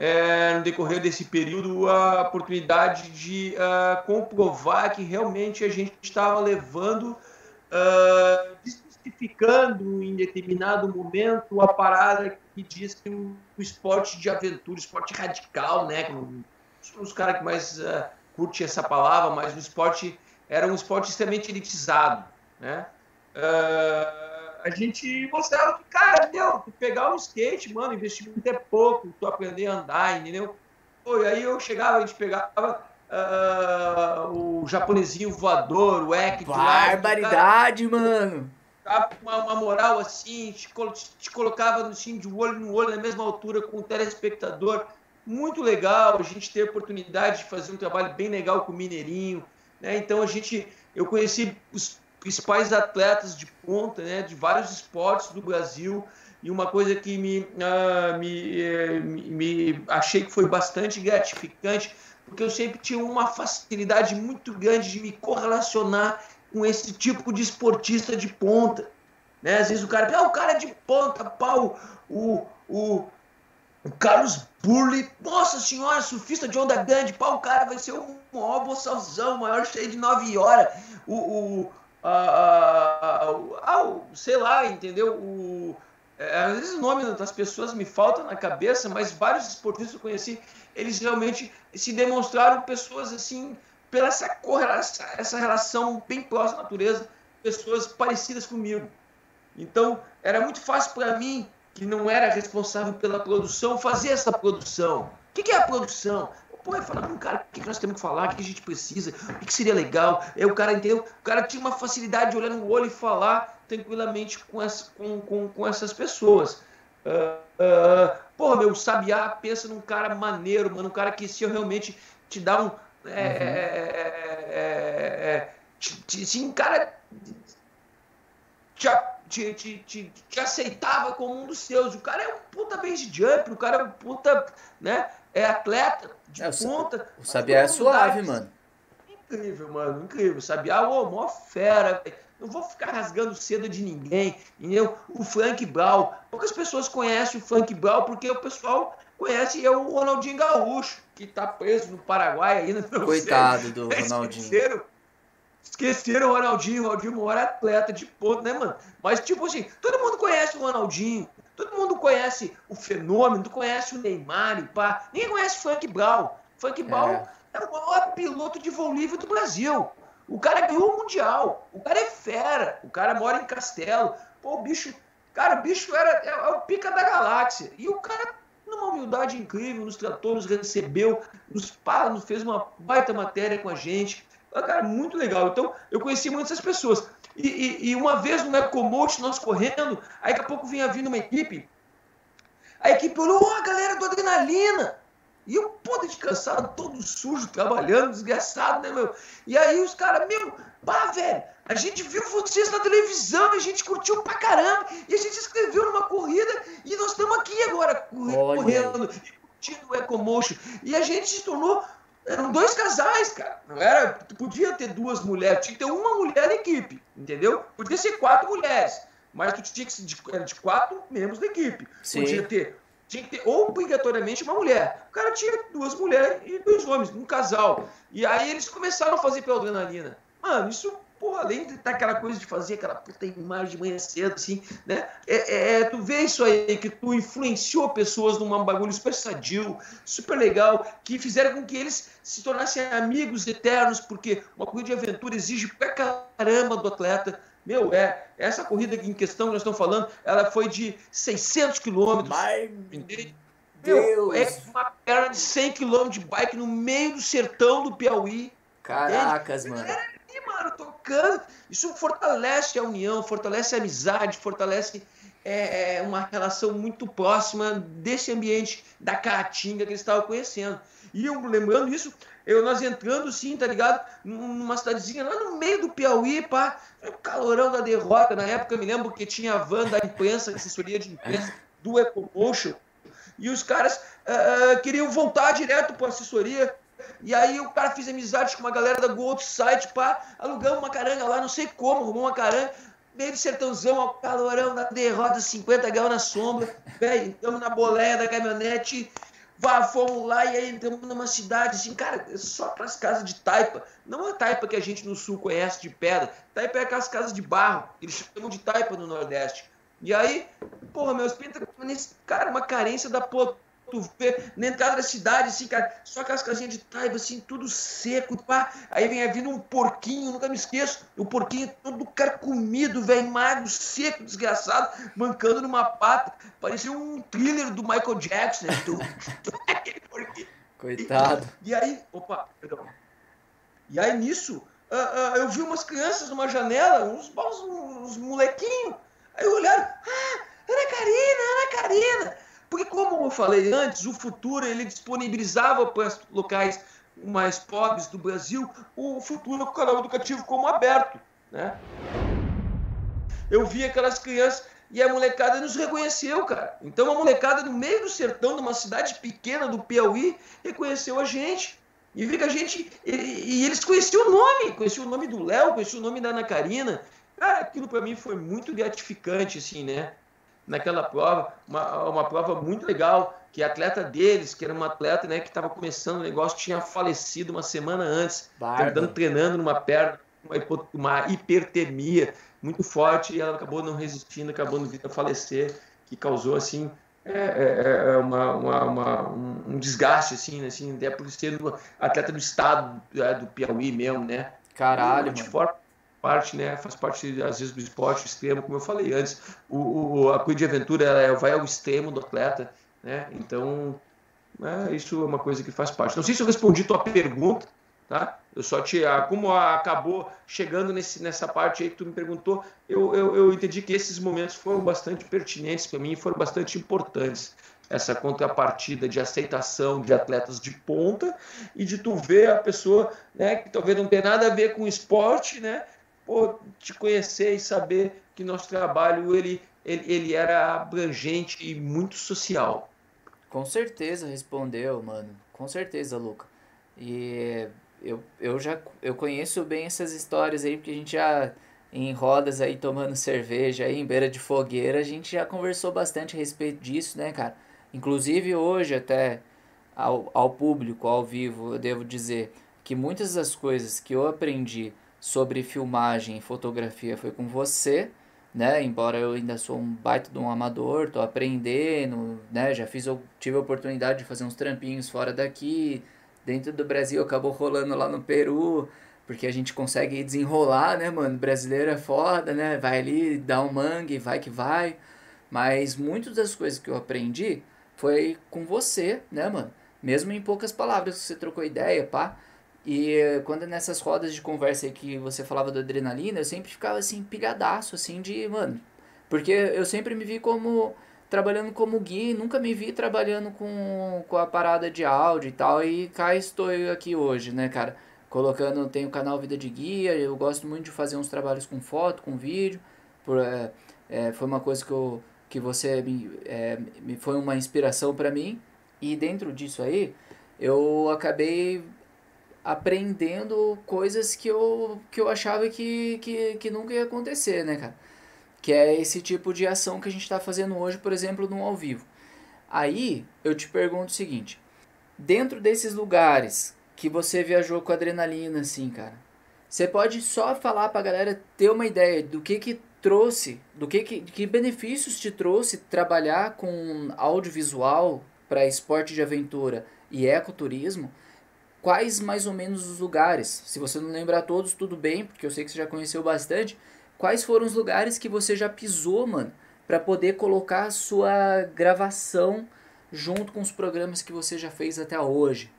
é, no decorrer desse período a oportunidade de uh, comprovar que realmente a gente estava levando, uh, desmistificando em determinado momento a parada que diz que o, esporte de aventura, o esporte radical, né? Os caras que mais uh, curte essa palavra, mas o esporte era um esporte extremamente elitizado, né? Uh, a gente mostrava que, cara, meu, tu pegar um skate, mano, investimento é pouco, tu aprender a andar, entendeu? Pô, e aí eu chegava, a gente pegava uh, o japonesinho voador, o Ek. Barbaridade, lá, mano! Uma, uma, moral assim, te, te colocava assim, de olho no olho, na mesma altura com o telespectador. Muito legal, a gente ter a oportunidade de fazer um trabalho bem legal com o Mineirinho. Né? Então a gente, eu conheci os principais atletas de ponta, né, de vários esportes do Brasil. E uma coisa que me, uh, me, eh, me, me, achei que foi bastante gratificante, porque eu sempre tinha uma facilidade muito grande de me correlacionar com esse tipo de esportista de ponta. Né? Às vezes o cara, ah, o cara é de ponta, pau, o, o, o Carlos Burley, nossa senhora, surfista de onda grande, pau, o cara vai ser o maior boçalzão, o maior cheio de nove horas. O, o, ah, ah, sei lá, entendeu? O, é, às vezes o nome das pessoas me falta na cabeça, mas vários esportistas que eu conheci, eles realmente se demonstraram pessoas assim, pela essa, correlação, essa relação bem próxima à natureza, pessoas parecidas comigo. Então, era muito fácil para mim, que não era responsável pela produção, fazer essa produção. O que é a produção? Pô, eu falava, cara, o que nós temos que falar, o que a gente precisa, o que seria legal. Aí o cara, entendeu? O cara tinha uma facilidade de olhar no olho e falar tranquilamente com, essa, com, com, com essas pessoas. Uh, uh, porra, meu, Sabiá pensa num cara maneiro, mano, um cara que se eu realmente te dá um. É, uhum. é, é, sim, cara. Te, te, te, te, aceitava como um dos seus. O cara é um puta base jump, o cara é um puta, né? É atleta de é, ponta. O Sabiá é suave, mano. Incrível, mano, incrível. O Sabiá, ô, mó fera, Não vou ficar rasgando seda de ninguém, entendeu? O Frank Brown. Poucas pessoas conhecem o Frank Brown porque o pessoal conhece é o Ronaldinho Gaúcho, que tá preso no Paraguai ainda. Coitado sei. do Ronaldinho. Esqueceram, esqueceram o Ronaldinho. O Ronaldinho é maior atleta de ponta, né, mano? Mas, tipo assim, todo mundo conhece o Ronaldinho. Todo mundo conhece o fenômeno, tu conhece o Neymar e pá. Ninguém conhece o Frank Brown. Frank Brown é. é o maior piloto de voo livre do Brasil. O cara ganhou o Mundial. O cara é fera. O cara mora em Castelo. Pô, o bicho. Cara, o bicho era, é, é o pica da galáxia. E o cara, numa humildade incrível, nos tratou, nos recebeu, nos, pá, nos fez uma baita matéria com a gente. Cara, muito legal. Então, eu conheci muitas pessoas. E, e, e uma vez no Ecomote, nós correndo, aí daqui a pouco vinha vindo uma equipe. A equipe olhou, oh, a galera do Adrenalina. E eu, pô, descansado, todo sujo, trabalhando, desgraçado, né, meu? E aí os caras, meu, pá, velho, A gente viu vocês na televisão, a gente curtiu pra caramba, e a gente escreveu numa corrida, e nós estamos aqui agora, correndo, curtindo o Ecomotion. E a gente se tornou eram dois casais, cara. Não era, tu podia ter duas mulheres, tinha que ter uma mulher na equipe, entendeu? Podia ser quatro mulheres, mas tu tinha que ser de, de quatro membros da equipe. Sim. Podia ter, tinha que ter obrigatoriamente uma mulher. O cara tinha duas mulheres e dois homens, um casal. E aí eles começaram a fazer pela adrenalina. Mano, isso porra, além de estar aquela coisa de fazer aquela puta imagem de manhã cedo, assim, né? É, é, é, tu vê isso aí, que tu influenciou pessoas num bagulho super sadio, super legal, que fizeram com que eles se tornassem amigos eternos, porque uma corrida de aventura exige pra caramba do atleta. Meu, é, essa corrida em questão que nós estamos falando, ela foi de 600 quilômetros. Meu, é uma perna de 100 quilômetros de bike no meio do sertão do Piauí. Caracas, entende? mano mano, tocando. Isso fortalece a união, fortalece a amizade, fortalece é, é, uma relação muito próxima desse ambiente da caatinga que eles estavam conhecendo. E eu lembrando isso, eu, nós entrando sim, tá ligado? Numa cidadezinha lá no meio do Piauí, pá, calorão da derrota. Na época me lembro que tinha a van da imprensa, assessoria de imprensa do Ecomotion, e os caras uh, queriam voltar direto para a assessoria e aí o cara fez amizade com uma galera da Gold Site, pá, alugamos uma caranga lá, não sei como, arrumou uma caranga, meio sertãozão, ao calorão da derrota, 50 graus na sombra, velho, estamos na boleia da caminhonete, vá, fomos lá e aí entramos numa cidade, assim, cara, só para as casas de taipa, não a taipa que a gente no sul conhece de pedra, taipa é aquelas casas de barro, eles chamam de taipa no Nordeste. E aí, porra, meus pintas, cara, uma carência da porra tu vê na entrada da cidade, assim, cara, só aquelas casinhas de taiba, assim, tudo seco, pá. Aí vem vindo um porquinho, nunca me esqueço, o porquinho todo carcomido, velho, magro, seco, desgraçado, mancando numa pata. Parecia um thriller do Michael Jackson, né? Tu, aquele porquinho. Coitado. E, e, aí, opa, perdão. E aí nisso, uh, uh, eu vi umas crianças numa janela, uns, uns, uns molequinhos. Aí olharam, ah, Ana Karina, Ana Karina. Porque, como eu falei antes, o futuro ele disponibilizava para os locais mais pobres do Brasil o futuro com o canal educativo como aberto. Né? Eu vi aquelas crianças e a molecada nos reconheceu, cara. Então a molecada no meio do sertão, de uma cidade pequena do Piauí, reconheceu a gente. E vi que a gente. E, e eles conheciam o nome, conheciam o nome do Léo, conheciam o nome da Ana Karina. Cara, aquilo para mim foi muito gratificante, assim, né? Naquela prova, uma, uma prova muito legal, que a atleta deles, que era uma atleta né, que estava começando o negócio, tinha falecido uma semana antes, andando treinando numa perna, uma, uma hipertermia muito forte, e ela acabou não resistindo, acabou no a falecer, que causou assim é, é, é uma, uma, uma, um desgaste assim, né, assim, até por ser atleta do estado é, do Piauí mesmo, né? Caralho, de forma parte, né, faz parte às vezes do esporte extremo, como eu falei antes. O, o a corrida de aventura ela vai ao extremo do atleta, né? Então, é, isso é uma coisa que faz parte. Não sei se eu respondi tua pergunta, tá? Eu só te, como acabou chegando nesse, nessa parte aí que tu me perguntou, eu, eu, eu entendi que esses momentos foram bastante pertinentes para mim, foram bastante importantes essa contrapartida de aceitação de atletas de ponta e de tu ver a pessoa, né, que talvez não tenha nada a ver com esporte, né, pô, te conhecer e saber que nosso trabalho ele, ele, ele era abrangente e muito social. Com certeza respondeu, mano. Com certeza, Luca. E eu, eu já eu conheço bem essas histórias aí, porque a gente já em rodas aí tomando cerveja aí em beira de fogueira, a gente já conversou bastante a respeito disso, né, cara? Inclusive hoje até ao, ao público, ao vivo, eu devo dizer que muitas das coisas que eu aprendi sobre filmagem e fotografia foi com você, né? Embora eu ainda sou um baita de um amador, tô aprendendo, né? Já fiz, eu tive a oportunidade de fazer uns trampinhos fora daqui, dentro do Brasil acabou rolando lá no Peru, porque a gente consegue desenrolar, né, mano? brasileiro é foda, né? Vai ali, dá um mangue, vai que vai. Mas muitas das coisas que eu aprendi foi com você, né, mano? Mesmo em poucas palavras você trocou ideia, pá. E quando nessas rodas de conversa aí que você falava da adrenalina, eu sempre ficava assim, pilhadaço, assim, de, mano. Porque eu sempre me vi como trabalhando como guia, nunca me vi trabalhando com, com a parada de áudio e tal, e cá estou eu aqui hoje, né, cara? colocando, tem o canal Vida de Guia, eu gosto muito de fazer uns trabalhos com foto, com vídeo, por, é, é, foi uma coisa que, eu, que você me, é, me foi uma inspiração para mim, e dentro disso aí, eu acabei aprendendo coisas que eu, que eu achava que, que, que nunca ia acontecer, né, cara? Que é esse tipo de ação que a gente está fazendo hoje, por exemplo, no ao vivo. Aí eu te pergunto o seguinte: dentro desses lugares que você viajou com adrenalina, assim, cara, você pode só falar pra galera ter uma ideia do que que trouxe, do que que, que benefícios te trouxe trabalhar com audiovisual para esporte de aventura e ecoturismo? Quais mais ou menos os lugares? Se você não lembrar todos, tudo bem, porque eu sei que você já conheceu bastante. Quais foram os lugares que você já pisou, mano, para poder colocar a sua gravação junto com os programas que você já fez até hoje?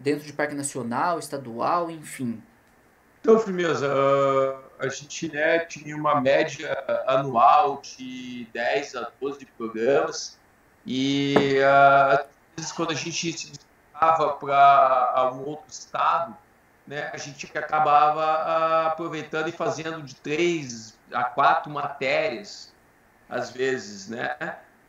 dentro de parque nacional, estadual, enfim? Então, Firmeza, a gente né, tinha uma média anual de 10 a 12 programas e às vezes quando a gente se desviava para um outro estado, né, a gente acabava aproveitando e fazendo de três a quatro matérias, às vezes, né?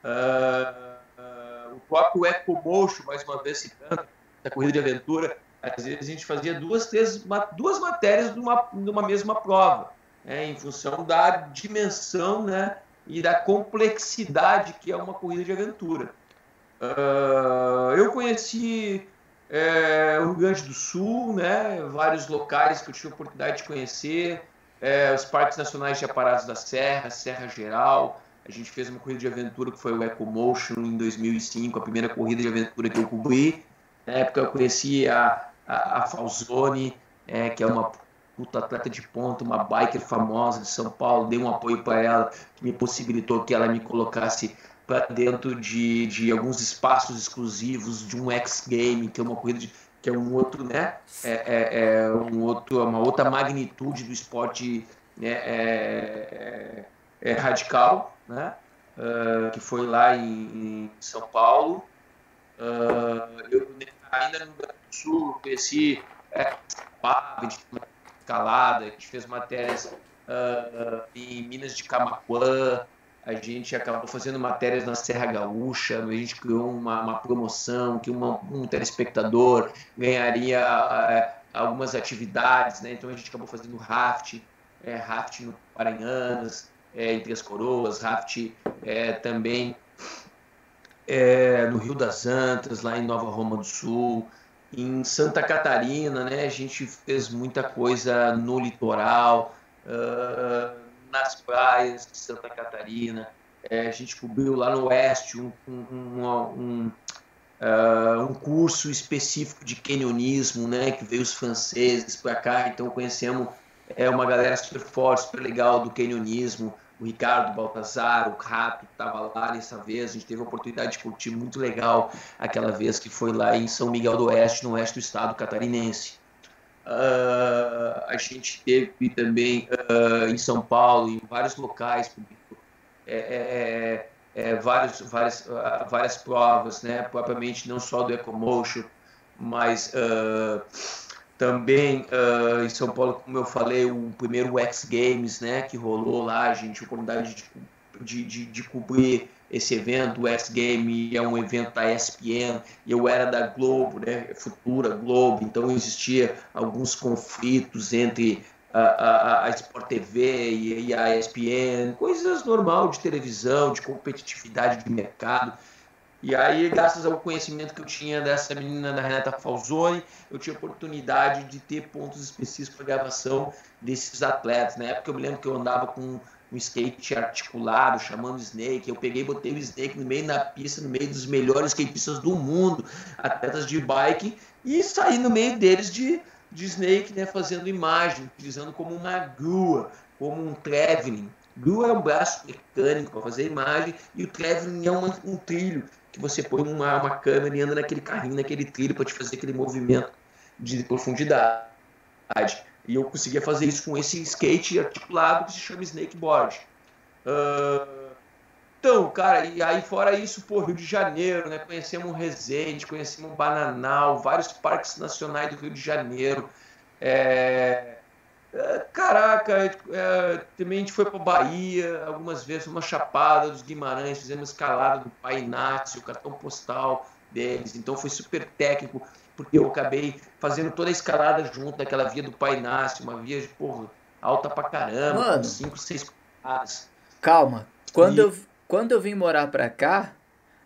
Uh, uh, o próprio EcoMotion, mais uma vez citando, da corrida de aventura, às vezes a gente fazia duas, três, duas matérias numa, numa mesma prova, né, em função da dimensão né, e da complexidade que é uma corrida de aventura. Uh, eu conheci é, o Rio Grande do Sul, né, vários locais que eu tive a oportunidade de conhecer, é, os parques nacionais de Aparados da Serra, Serra Geral. A gente fez uma corrida de aventura que foi o EcoMotion em 2005, a primeira corrida de aventura que eu cobri. Na época eu conheci a, a, a Falzone, é, que é uma puta atleta de ponta, uma biker famosa de São Paulo, dei um apoio para ela, que me possibilitou que ela me colocasse para dentro de, de alguns espaços exclusivos de um X Game, que é uma corrida de, que é um outro, né? É, é, é um outro, uma outra magnitude do esporte né? é, é, é radical, né? Uh, que foi lá em, em São Paulo. Uh, eu ainda no Grande do Sul conheci é, a gente escalada, a gente fez matérias uh, em Minas de Camacuã, a gente acabou fazendo matérias na Serra Gaúcha, a gente criou uma, uma promoção que uma, um telespectador ganharia uh, algumas atividades, né? então a gente acabou fazendo raft, é, raft no Paranhanas, é, entre as coroas, raft é, também no Rio das Antas, lá em Nova Roma do Sul, em Santa Catarina, né? A gente fez muita coisa no litoral, uh, nas praias de Santa Catarina. É, a gente cobriu lá no oeste um, um, um, uh, um, curso específico de canyonismo, né? Que veio os franceses para cá, então conhecemos é, uma galera super forte, super legal do canyonismo o Ricardo Baltazar, o Rato estava lá nessa vez, a gente teve a oportunidade de curtir muito legal aquela vez que foi lá em São Miguel do Oeste, no oeste do estado catarinense. Uh, a gente teve também uh, em São Paulo, em vários locais, é, é, é, é vários, várias, uh, várias provas, né? propriamente não só do Ecomotion, mas também em São Paulo, como eu falei, o primeiro X Games, né, que rolou lá, a gente, a oportunidade de, de, de, de cobrir esse evento, o X Game é um evento da ESPN, eu era da Globo, né, Futura Globo, então existia alguns conflitos entre a, a, a Sport TV e, e a ESPN, coisas normal de televisão, de competitividade de mercado, e aí, graças ao conhecimento que eu tinha dessa menina da Renata Falzoni, eu tinha oportunidade de ter pontos específicos para gravação desses atletas. Na época eu me lembro que eu andava com um skate articulado, chamando Snake. Eu peguei botei o Snake no meio da pista, no meio dos melhores skatistas do mundo, atletas de bike, e saí no meio deles de, de Snake, né, fazendo imagem, utilizando como uma grua, como um traveling. Grua é um braço mecânico para fazer imagem e o traveling é um, um trilho que você põe uma, uma câmera e anda naquele carrinho, naquele trilho para te fazer aquele movimento de profundidade. E eu conseguia fazer isso com esse skate articulado que se chama snakeboard. Uh, então, cara, e aí fora isso, pô, Rio de Janeiro, né? Conhecemos Resende, conhecemos Bananal, vários parques nacionais do Rio de Janeiro. É, é, caraca, é, também a gente foi para Bahia algumas vezes, uma chapada dos Guimarães, fizemos escalada do Pai Inácio, o cartão postal deles, então foi super técnico, porque eu acabei fazendo toda a escalada junto daquela via do Pai Inácio, uma via de porra, alta pra caramba, Mano, com 5, 6 Calma, quando, e... eu, quando eu vim morar pra cá,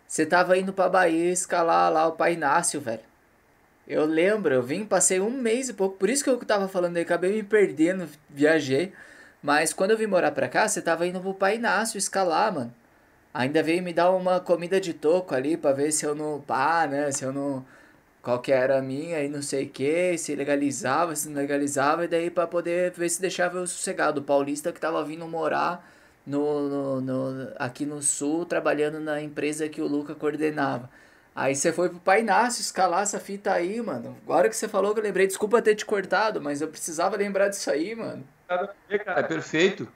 você tava indo pra Bahia escalar lá o Pai Inácio, velho. Eu lembro, eu vim, passei um mês e pouco, por isso que eu tava falando aí, acabei me perdendo, viajei. Mas quando eu vim morar pra cá, você tava indo pro Pai Inácio escalar, mano. Ainda veio me dar uma comida de toco ali pra ver se eu não. pá, né? Se eu não. Qual que era a minha e não sei o que, se legalizava, se não legalizava, e daí pra poder ver se deixava eu sossegado. O paulista que tava vindo morar no, no, no, aqui no sul, trabalhando na empresa que o Luca coordenava. Aí você foi pro Pai Inácio escalar essa fita aí, mano. Agora que você falou que eu lembrei, desculpa ter te cortado, mas eu precisava lembrar disso aí, mano. É perfeito.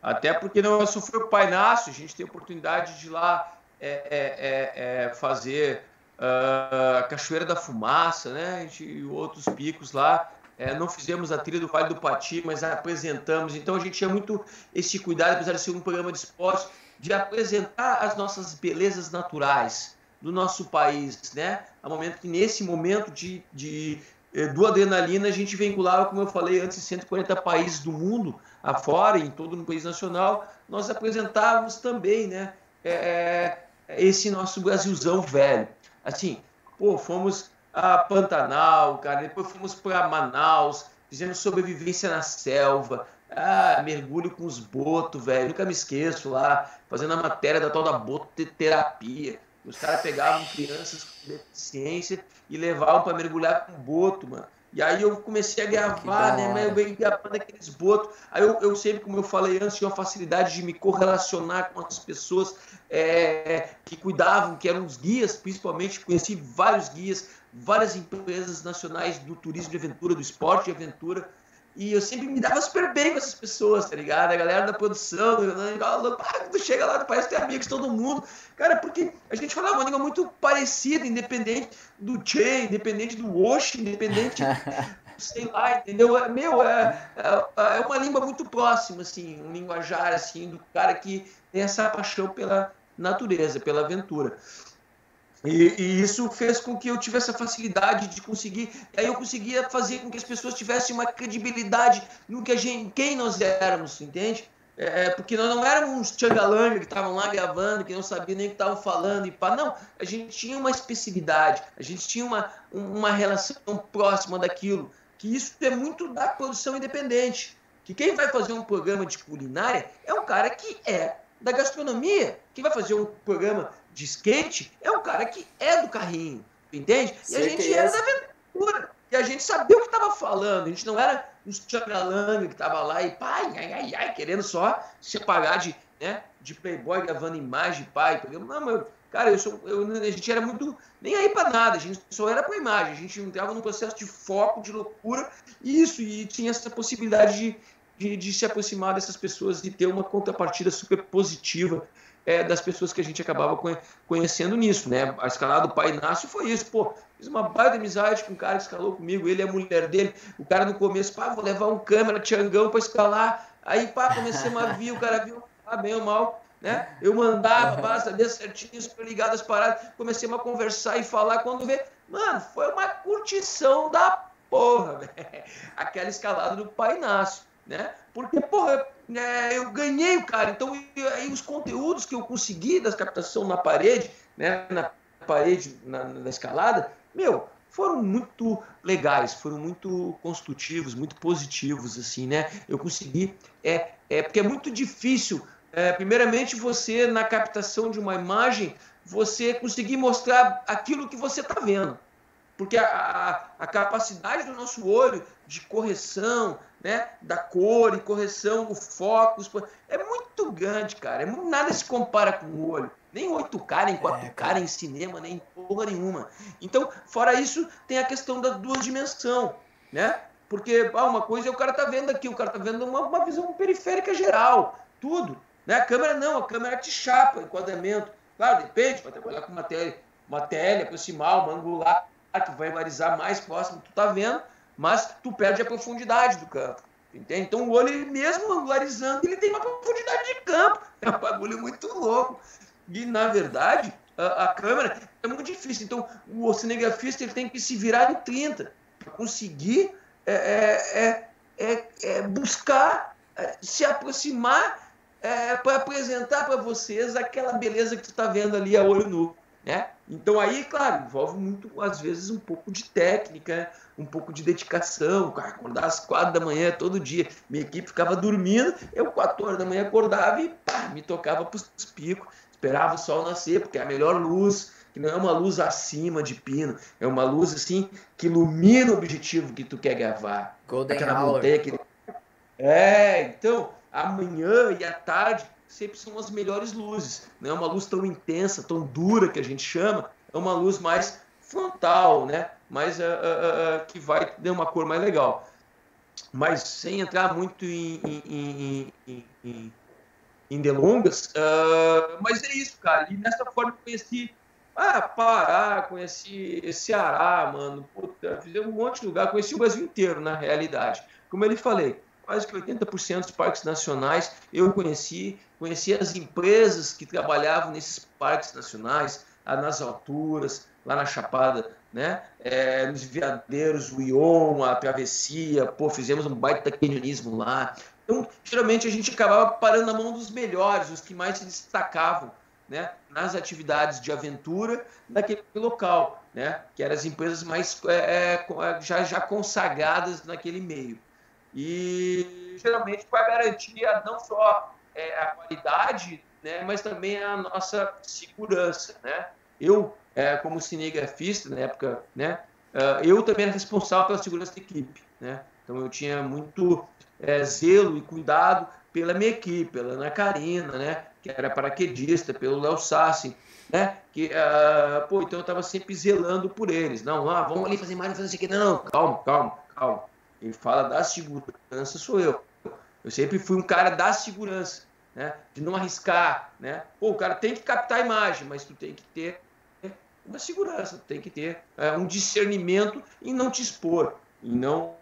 Até porque não só foi o Pai Inácio, a gente tem oportunidade de ir lá é, é, é, é fazer a Cachoeira da Fumaça, né? e outros picos lá. É, não fizemos a trilha do Vale do Pati, mas apresentamos. Então a gente tinha muito esse cuidado, apesar de ser um programa de esporte, de apresentar as nossas belezas naturais do nosso país, né? A momento que nesse momento de, de eh, do adrenalina a gente vinculava, como eu falei antes, 140 países do mundo afora, em todo o país nacional, nós apresentávamos também, né? É, esse nosso Brasilzão velho. Assim, pô, fomos a Pantanal, cara, depois fomos para Manaus, fizemos sobrevivência na selva, ah, mergulho com os botos, velho, nunca me esqueço lá, fazendo a matéria da tal da bototerapia. Os caras pegavam crianças com deficiência e levavam para mergulhar com boto, mano. E aí eu comecei a gravar, né? Mas eu venho gravando aqueles botos. Aí eu, eu sempre, como eu falei antes, tinha uma facilidade de me correlacionar com as pessoas é, que cuidavam, que eram os guias, principalmente. Conheci vários guias, várias empresas nacionais do turismo de aventura, do esporte de aventura. E eu sempre me dava super bem com essas pessoas, tá ligado? A galera da produção, quando chega lá, parece ter amigos todo mundo. Cara, porque a gente falava uma língua muito parecida, independente do Che, independente do Osh, independente, sei lá, entendeu? É, meu, é, é, é uma língua muito próxima, assim, um linguajar, assim, do cara que tem essa paixão pela natureza, pela aventura. E, e, isso fez com que eu tivesse a facilidade de conseguir. Aí eu conseguia fazer com que as pessoas tivessem uma credibilidade no que a gente, quem nós éramos, entende? É, é porque nós não éramos uns tchangalanga que estavam lá gravando, que não sabiam nem o que estavam falando e pá. Não, a gente tinha uma especificidade, a gente tinha uma, uma relação próxima daquilo. Que isso é muito da produção independente. Que quem vai fazer um programa de culinária é um cara que é da gastronomia. Quem vai fazer um programa de skate é um cara que é do carrinho, entende? E a gente era da aventura. E a gente sabia o que estava falando. A gente não era uns tchagalanga que tava lá e pai, ai, ai, ai, querendo só se pagar de, né, de playboy gravando imagem, pai. Não, meu, cara, eu sou, eu, a gente era muito nem aí para nada. A gente só era para imagem. A gente entrava num processo de foco, de loucura, e isso. E tinha essa possibilidade de, de, de se aproximar dessas pessoas, de ter uma contrapartida super positiva é, das pessoas que a gente acabava conhecendo nisso, né? A escalada do Pai Inácio foi isso, pô. Fiz uma baita amizade com um cara que escalou comigo, ele é a mulher dele. O cara no começo, pá, vou levar um câmera, tiangão para escalar. Aí, pá, comecei a vir, o cara viu, ah, bem ou mal, né? Eu mandava, pá, sabia certinho, super ligado as paradas. Comecei a conversar e falar. Quando vê, mano, foi uma curtição da porra, velho. Aquela escalada do Pai Inácio, né? Porque, porra, é, eu ganhei o cara. Então, aí os conteúdos que eu consegui da captação na parede, né, na parede, na, na escalada, meu, foram muito legais, foram muito construtivos, muito positivos, assim, né? Eu consegui, é, é porque é muito difícil, é, primeiramente você na captação de uma imagem, você conseguir mostrar aquilo que você está vendo, porque a, a, a, capacidade do nosso olho de correção, né, da cor e correção do foco é muito grande, cara. É, nada se compara com o olho. Nem 8K, nem 4K, é, nem cinema, nem porra nenhuma. Então, fora isso, tem a questão da duas dimensão, né? Porque ah, uma coisa é o cara tá vendo aqui, o cara tá vendo uma, uma visão periférica geral, tudo. Né? A câmera não, a câmera te chapa, enquadramento. Claro, depende, vai trabalhar com uma tele, uma tele aproximal, uma angular, que vai varizar mais próximo, tu tá vendo, mas tu perde a profundidade do campo. Entende? Então o olho, mesmo angularizando, ele tem uma profundidade de campo. É um bagulho muito louco. E, na verdade, a, a câmera é muito difícil. Então, o cinegrafista ele tem que se virar em 30 para conseguir é, é, é, é, é buscar é, se aproximar é, para apresentar para vocês aquela beleza que tu está vendo ali a olho nu. Né? Então aí, claro, envolve muito, às vezes, um pouco de técnica, um pouco de dedicação, cara, acordar às quatro da manhã todo dia. Minha equipe ficava dormindo, eu quatro horas da manhã acordava e pá, me tocava para os picos, esperava o sol nascer, porque é a melhor luz, que não é uma luz acima de pino, é uma luz assim que ilumina o objetivo que tu quer gravar. Golden Aquela Hour. Montanha, aquele... É, então, amanhã e à tarde sempre são as melhores luzes. Não é uma luz tão intensa, tão dura que a gente chama, é uma luz mais frontal, né? Mais uh, uh, uh, que vai ter uma cor mais legal. Mas sem entrar muito em, em, em, em, em delongas, mas é isso, cara. E dessa forma eu conheci ah, Pará, conheci Ceará, mano. Puta, um monte de lugar, conheci o Brasil inteiro, na realidade. Como eu lhe falei, quase que 80% dos parques nacionais eu conheci, conheci as empresas que trabalhavam nesses parques nacionais, nas alturas, lá na Chapada, né? É, nos Veadeiros, o Ion, a Travessia, pô, fizemos um baita canyonismo lá. Então, geralmente a gente acabava parando na mão dos melhores, os que mais se destacavam, né? Nas atividades de aventura daquele local, né? Que eram as empresas mais é, é, já, já consagradas naquele meio e geralmente para garantir não só é, a qualidade, né, mas também a nossa segurança, né? Eu, é, como cinegrafista na época, né, uh, eu também era responsável pela segurança da equipe, né? Então eu tinha muito é, zelo e cuidado pela minha equipe, pela Ana Karina, né, que era paraquedista, pelo Léo Sassi, né, que, uh, pô, então eu estava sempre zelando por eles. Não, ah, vamos ali fazer mais, fazer isso aqui. Não, calma, calma, calma ele fala da segurança, sou eu. Eu sempre fui um cara da segurança, né? De não arriscar, né? Pô, o cara tem que captar a imagem, mas tu tem que ter uma segurança, tem que ter é, um discernimento em não te expor, e não,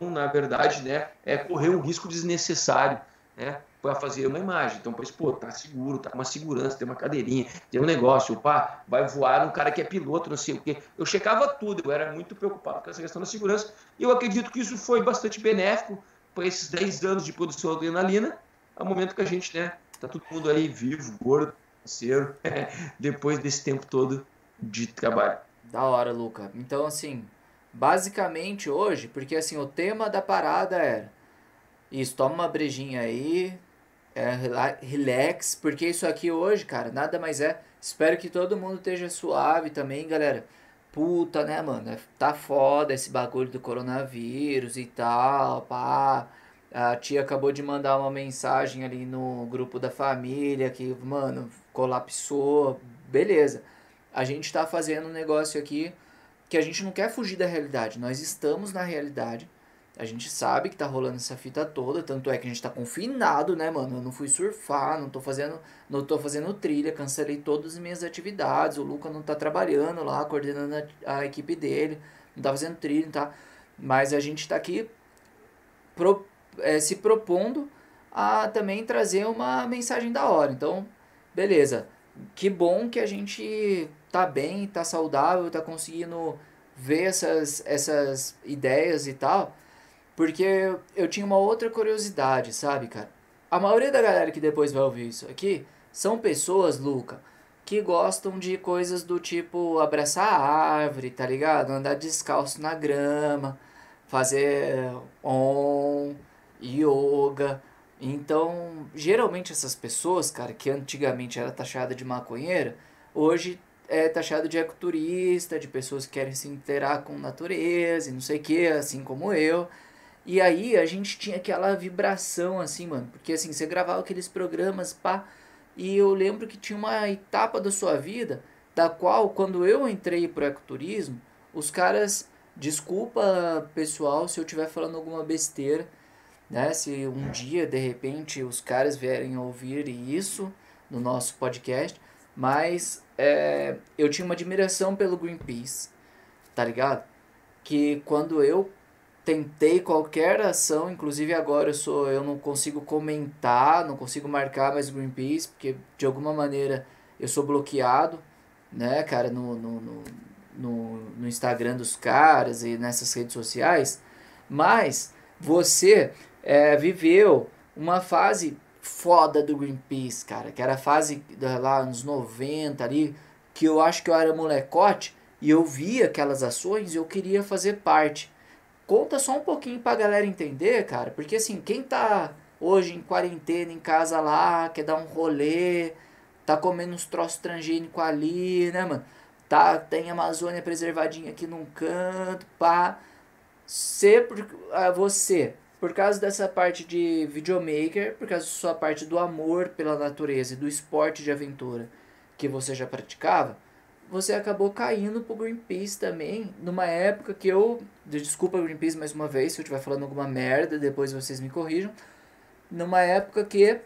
na verdade, né, é correr um risco desnecessário, né? Para fazer uma imagem. Então, pois, pô, tá seguro, tá com uma segurança, tem uma cadeirinha, tem um negócio, pá, vai voar um cara que é piloto, não sei o quê. Eu checava tudo, eu era muito preocupado com essa questão da segurança, e eu acredito que isso foi bastante benéfico para esses 10 anos de produção de adrenalina, ao momento que a gente, né, tá todo mundo aí vivo, gordo, parceiro, depois desse tempo todo de trabalho. Da hora, Luca. Então, assim, basicamente hoje, porque assim, o tema da parada era isso, toma uma brejinha aí, é, relax, porque isso aqui hoje, cara, nada mais é. Espero que todo mundo esteja suave também, galera. Puta, né, mano? É, tá foda esse bagulho do coronavírus e tal, pá. A tia acabou de mandar uma mensagem ali no grupo da família que, mano, colapsou. Beleza. A gente tá fazendo um negócio aqui que a gente não quer fugir da realidade. Nós estamos na realidade. A gente sabe que tá rolando essa fita toda, tanto é que a gente tá confinado, né, mano? Eu não fui surfar, não tô fazendo, não tô fazendo trilha, cancelei todas as minhas atividades. O Luca não tá trabalhando lá, coordenando a, a equipe dele, não tá fazendo trilha, tá? Mas a gente tá aqui pro, é, se propondo a também trazer uma mensagem da hora. Então, beleza. Que bom que a gente tá bem, tá saudável, tá conseguindo ver essas, essas ideias e tal. Porque eu tinha uma outra curiosidade, sabe, cara? A maioria da galera que depois vai ouvir isso aqui são pessoas, Luca, que gostam de coisas do tipo abraçar a árvore, tá ligado? Andar descalço na grama, fazer on, yoga. Então, geralmente essas pessoas, cara, que antigamente era taxada de maconheira, hoje é taxado de ecoturista, de pessoas que querem se interar com natureza e não sei o que, assim como eu. E aí a gente tinha aquela vibração assim, mano. Porque assim, você gravava aqueles programas, pá. E eu lembro que tinha uma etapa da sua vida, da qual, quando eu entrei pro ecoturismo, os caras. Desculpa, pessoal, se eu estiver falando alguma besteira, né? Se um dia, de repente, os caras vierem ouvir isso no nosso podcast. Mas é, eu tinha uma admiração pelo Greenpeace, tá ligado? Que quando eu tentei qualquer ação, inclusive agora eu sou eu não consigo comentar, não consigo marcar mais Greenpeace, porque de alguma maneira eu sou bloqueado, né, cara, no, no, no, no, no Instagram dos caras e nessas redes sociais. Mas você é, viveu uma fase foda do Greenpeace, cara, que era a fase lá nos 90 ali, que eu acho que eu era molecote e eu via aquelas ações e eu queria fazer parte. Conta só um pouquinho pra galera entender, cara, porque assim, quem tá hoje em quarentena em casa lá, quer dar um rolê, tá comendo uns troços transgênicos ali, né, mano? Tá, tem Amazônia preservadinha aqui num canto, pá. Ser por, ah, você, por causa dessa parte de videomaker, por causa da sua parte do amor pela natureza e do esporte de aventura que você já praticava, você acabou caindo pro Greenpeace também, numa época que eu. Desculpa Greenpeace mais uma vez, se eu estiver falando alguma merda, depois vocês me corrijam. Numa época que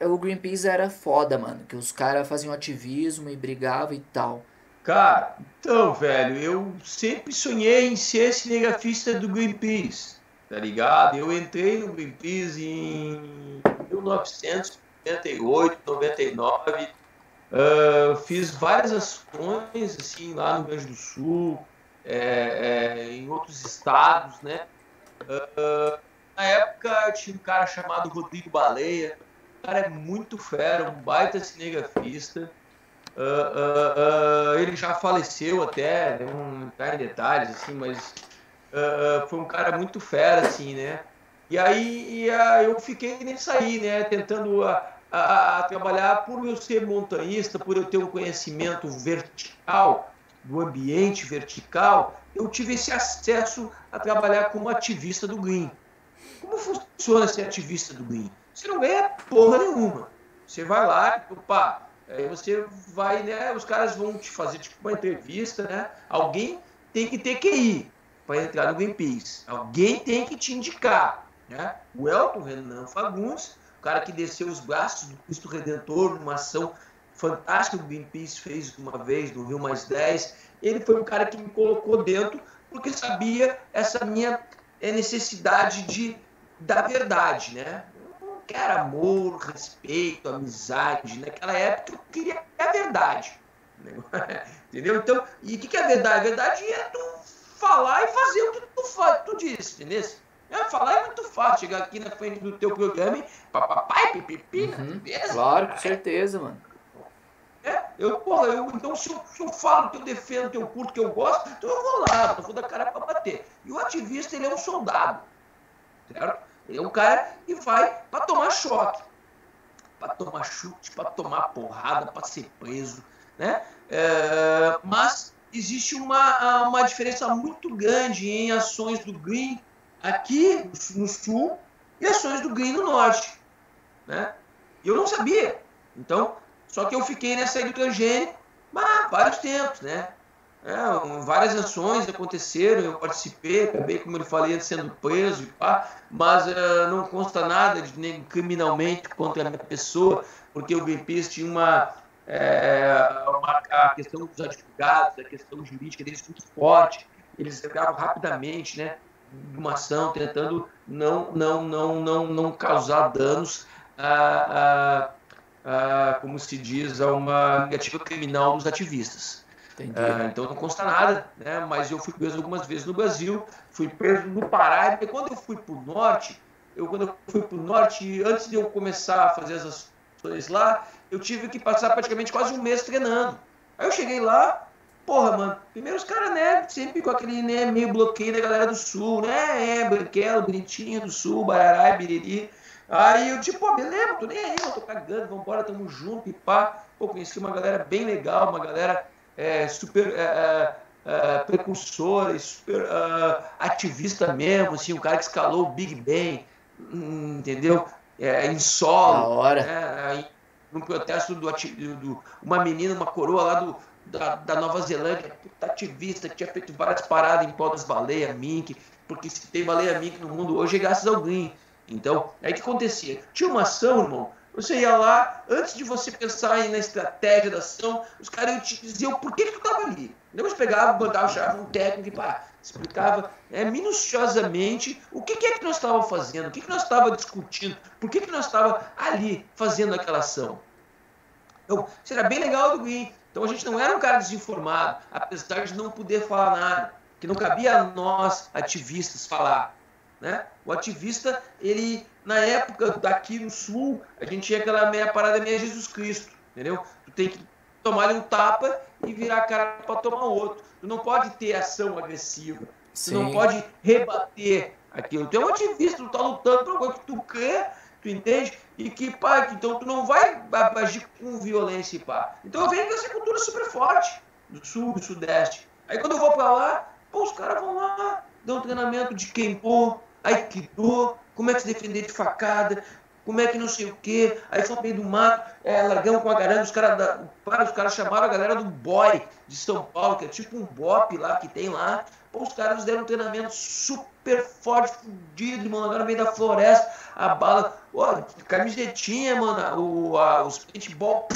o Greenpeace era foda, mano. Que os caras faziam ativismo e brigavam e tal. Cara, então, velho, eu sempre sonhei em ser cinegrafista do Greenpeace, tá ligado? Eu entrei no Greenpeace em 1998, 99 Uh, fiz várias ações assim lá no Rio Grande do Sul, é, é, em outros estados, né? Uh, na época tinha um cara chamado Rodrigo Baleia, o cara é muito fera, um baita cinegrafista. Uh, ele já faleceu até, não entrar em detalhes assim, mas foi um cara muito fera assim, né? E aí eu fiquei nessa aí, né? Tentando a, a, trabalhar por eu ser montanhista, por eu ter um conhecimento vertical, do ambiente vertical, eu tive esse acesso a trabalhar como ativista do Green. Como funciona ser ativista do Green? Você não ganha porra nenhuma. Você vai lá, opa, aí você vai, né? Os caras vão te fazer tipo uma entrevista, né? Alguém tem que ter que ir para entrar no Greenpeace. Alguém tem que te indicar, né? O Elton Renan Fagundes cara que desceu os braços do Cristo Redentor numa ação fantástica que o Greenpeace fez uma vez no Rio Mais 10. Ele foi um cara que me colocou dentro porque sabia essa minha eh, necessidade de da verdade, né? Eu quero amor, respeito, amizade. Naquela época eu queria a verdade. Entendeu? Então, e o que, que é verdade? A verdade é tu falar e fazer o que tu, faz, tu disse, entendeu? É, falar é muito fácil. Chegar aqui na frente do teu programa e papai, pipipi, uhum. Claro, com certeza, mano. É, eu, porra, eu, então se eu, se eu falo que eu defendo, que eu curto, que eu gosto, então eu vou lá, eu vou dar cara pra bater. E o ativista, ele é um soldado, certo? Ele é um cara que vai pra tomar choque, pra tomar chute, pra tomar porrada, pra ser preso, né? É, mas existe uma, uma diferença muito grande em ações do Green aqui no sul e ações do Green no norte. Né? Eu não sabia. Então, só que eu fiquei nessa aí há vários tempos, né? É, várias ações aconteceram, eu participei, acabei, como eu falei, sendo preso, pá, mas uh, não consta nada de nem criminalmente contra a minha pessoa, porque o Greenpeace tinha uma, é, uma a questão dos advogados, a questão jurídica deles muito forte, eles entravam rapidamente, né? Uma ação tentando não, não, não, não, não causar danos a, a, a, como se diz, a uma negativa criminal dos ativistas. Ah, então não consta nada, né? mas eu fui preso algumas vezes no Brasil, fui preso no Pará, e quando eu fui para o norte, eu quando eu fui para o norte, antes de eu começar a fazer as ações lá, eu tive que passar praticamente quase um mês treinando. Aí eu cheguei lá, Porra, mano, primeiro os caras, né, sempre com aquele, né, meio bloqueio da galera do sul, né, é, branquelo, bonitinho do sul, barará, biriri. Aí eu, tipo, pô, beleza, tô nem aí, eu tô cagando, vambora, tamo junto e pá. Pô, conheci uma galera bem legal, uma galera é, super é, é, é precursora, super uh, ativista mesmo, assim, um cara que escalou o Big Bang, hum, entendeu? É, em solo. Da hora. Né, num protesto do, do, uma menina, uma coroa lá do, da, da Nova Zelândia, ativista, que tinha feito várias paradas em pó das baleias, mink, porque se tem baleia mink no mundo hoje é graças ao Green. Então, aí o que acontecia? Tinha uma ação, irmão, Você ia lá, antes de você pensar na estratégia da ação, os caras iam te dizer o porquê que tu estava ali. Depois pegava, botava, chamava um técnico e pá, explicava é, minuciosamente o que, que, é que nós estávamos fazendo, o que, que nós estávamos discutindo, por que, que nós estávamos ali fazendo aquela ação. Então, era bem legal do Green. Então a gente não era um cara desinformado, apesar de não poder falar nada, que não cabia a nós, ativistas, falar. Né? O ativista, ele, na época daqui no sul, a gente tinha aquela meia parada meia Jesus Cristo, entendeu? Tu tem que tomar um tapa e virar a cara para tomar outro. Tu não pode ter ação agressiva. Sim. Tu não pode rebater aquilo. Tu é um ativista, tu tá lutando por coisa que tu quer, tu entende? E que, pá, então tu não vai agir com violência, pá. Então eu venho dessa cultura super forte, do sul, do sudeste. Aí quando eu vou para lá, pô, os caras vão lá, dão um treinamento de pô, aikido, como é que se defender de facada, como é que não sei o quê. Aí no meio do mato, é, largamos com a galera, os caras os caras chamaram a galera do boy de São Paulo, que é tipo um bop lá que tem lá. Pô, os caras nos deram um treinamento super forte, fudido, mano, agora no meio da floresta, a bala, ó, camisetinha, mano, o, a, os paintball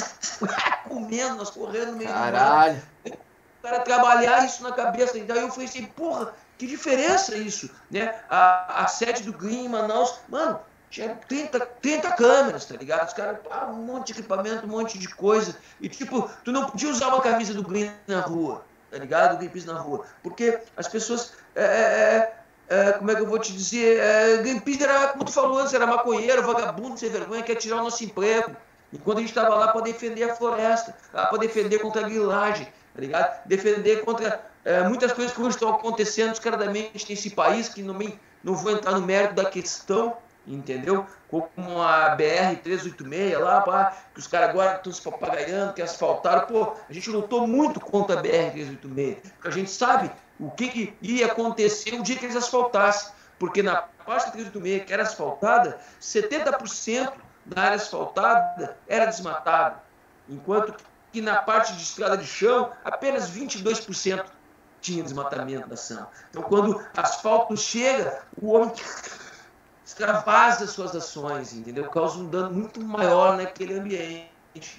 comendo, nós correndo no meio Caralho. do. O cara trabalhar isso na cabeça, então eu falei assim, porra, que diferença isso, né? A, a sede do Green em Manaus, mano, tinha 30, 30 câmeras, tá ligado? Os caras, um monte de equipamento, um monte de coisa. E tipo, tu não podia usar uma camisa do Green na rua, tá ligado? Do Greenpeace na rua. Porque as pessoas. É, é, é, é como é que eu vou te dizer? É, Greenpeace era, como tu falou antes, era maconheiro, vagabundo, sem vergonha, quer tirar o nosso emprego. Enquanto a gente estava lá para defender a floresta, para defender contra a grilagem, tá ligado? Defender contra é, muitas coisas que hoje estão acontecendo descaradamente nesse país, que não, me, não vou entrar no mérito da questão, entendeu? Como a BR-386 lá, pá, que os caras agora estão se papagaiando, que asfaltaram. Pô, a gente lutou muito contra a BR-386, porque a gente sabe o que, que ia acontecer o dia que eles asfaltassem. Porque na parte da 386 que era asfaltada, 70% da área asfaltada era desmatada, enquanto que na parte de estrada de chão, apenas 22% tinha desmatamento da ação. Então, quando asfalto chega, o homem extravasa suas ações, entendeu? Causa um dano muito maior naquele ambiente.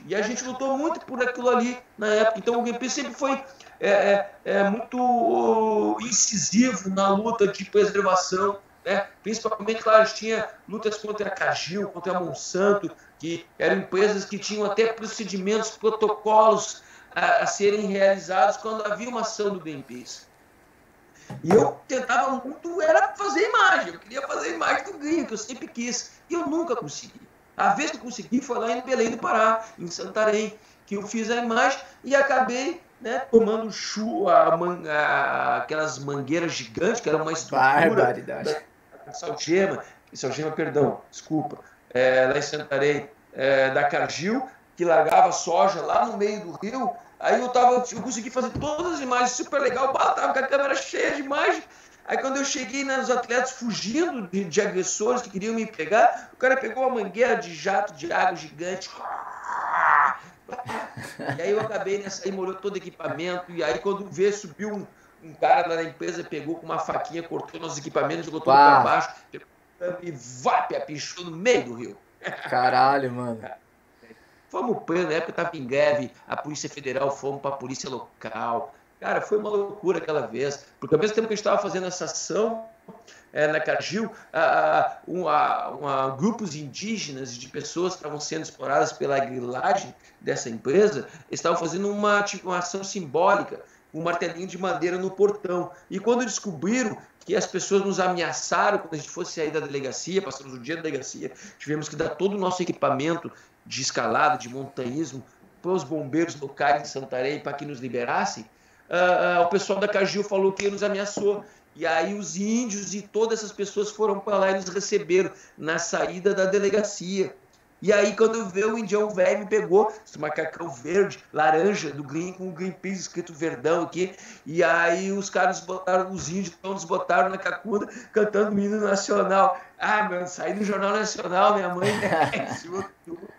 E a gente lutou muito por aquilo ali na época. Então, o GP sempre foi é, é, é muito incisivo na luta de preservação né? Principalmente, claro, tinha lutas contra a Cagil, contra a Monsanto, que eram empresas que tinham até procedimentos, protocolos a, a serem realizados quando havia uma ação do Greenpeace. E eu tentava muito, era fazer imagem, eu queria fazer imagem do Green, que eu sempre quis, e eu nunca consegui. A vez que eu consegui foi lá em Belém do Pará, em Santarém, que eu fiz a imagem e acabei né, tomando chuva, aquelas mangueiras gigantes, que era uma estrutura Barbaridade. da Salgema, Salgema, perdão, desculpa, é, lá em Santarém, é, da Cargill, que largava soja lá no meio do rio. Aí eu tava, eu consegui fazer todas as imagens super legal, tava com a câmera cheia de imagens. Aí quando eu cheguei nos atletas fugindo de, de, agressores que queriam me pegar, o cara pegou uma mangueira de jato de água gigante. E aí eu acabei nessa aí, molhou todo o equipamento. E aí quando vê, subiu um, um cara lá na empresa, pegou com uma faquinha, cortou nossos equipamentos, jogou tudo pra baixo. E vá, pichou no meio do rio. Caralho, mano. Fomos presos, na época estava em greve, a Polícia Federal fomos para a Polícia Local. Cara, foi uma loucura aquela vez, porque ao mesmo tempo que a gente estava fazendo essa ação é, na Cargill, a, uma, uma, grupos indígenas de pessoas que estavam sendo exploradas pela grilagem dessa empresa estavam fazendo uma, tipo, uma ação simbólica, um martelinho de madeira no portão. E quando descobriram que as pessoas nos ameaçaram quando a gente fosse sair da delegacia, passamos o dia na delegacia, tivemos que dar todo o nosso equipamento de escalada, de montanhismo, para os bombeiros locais de Santarém para que nos liberassem, uh, uh, o pessoal da Cagil falou que nos ameaçou. E aí os índios e todas essas pessoas foram para lá e nos receberam na saída da delegacia. E aí, quando vi o indião velho, me pegou, esse macacão verde, laranja, do Green, com o Greenpeace escrito verdão aqui. E aí os caras botaram, os índios nos botaram na cacunda, cantando o hino nacional. Ah, mano, saí do Jornal Nacional, minha mãe, né?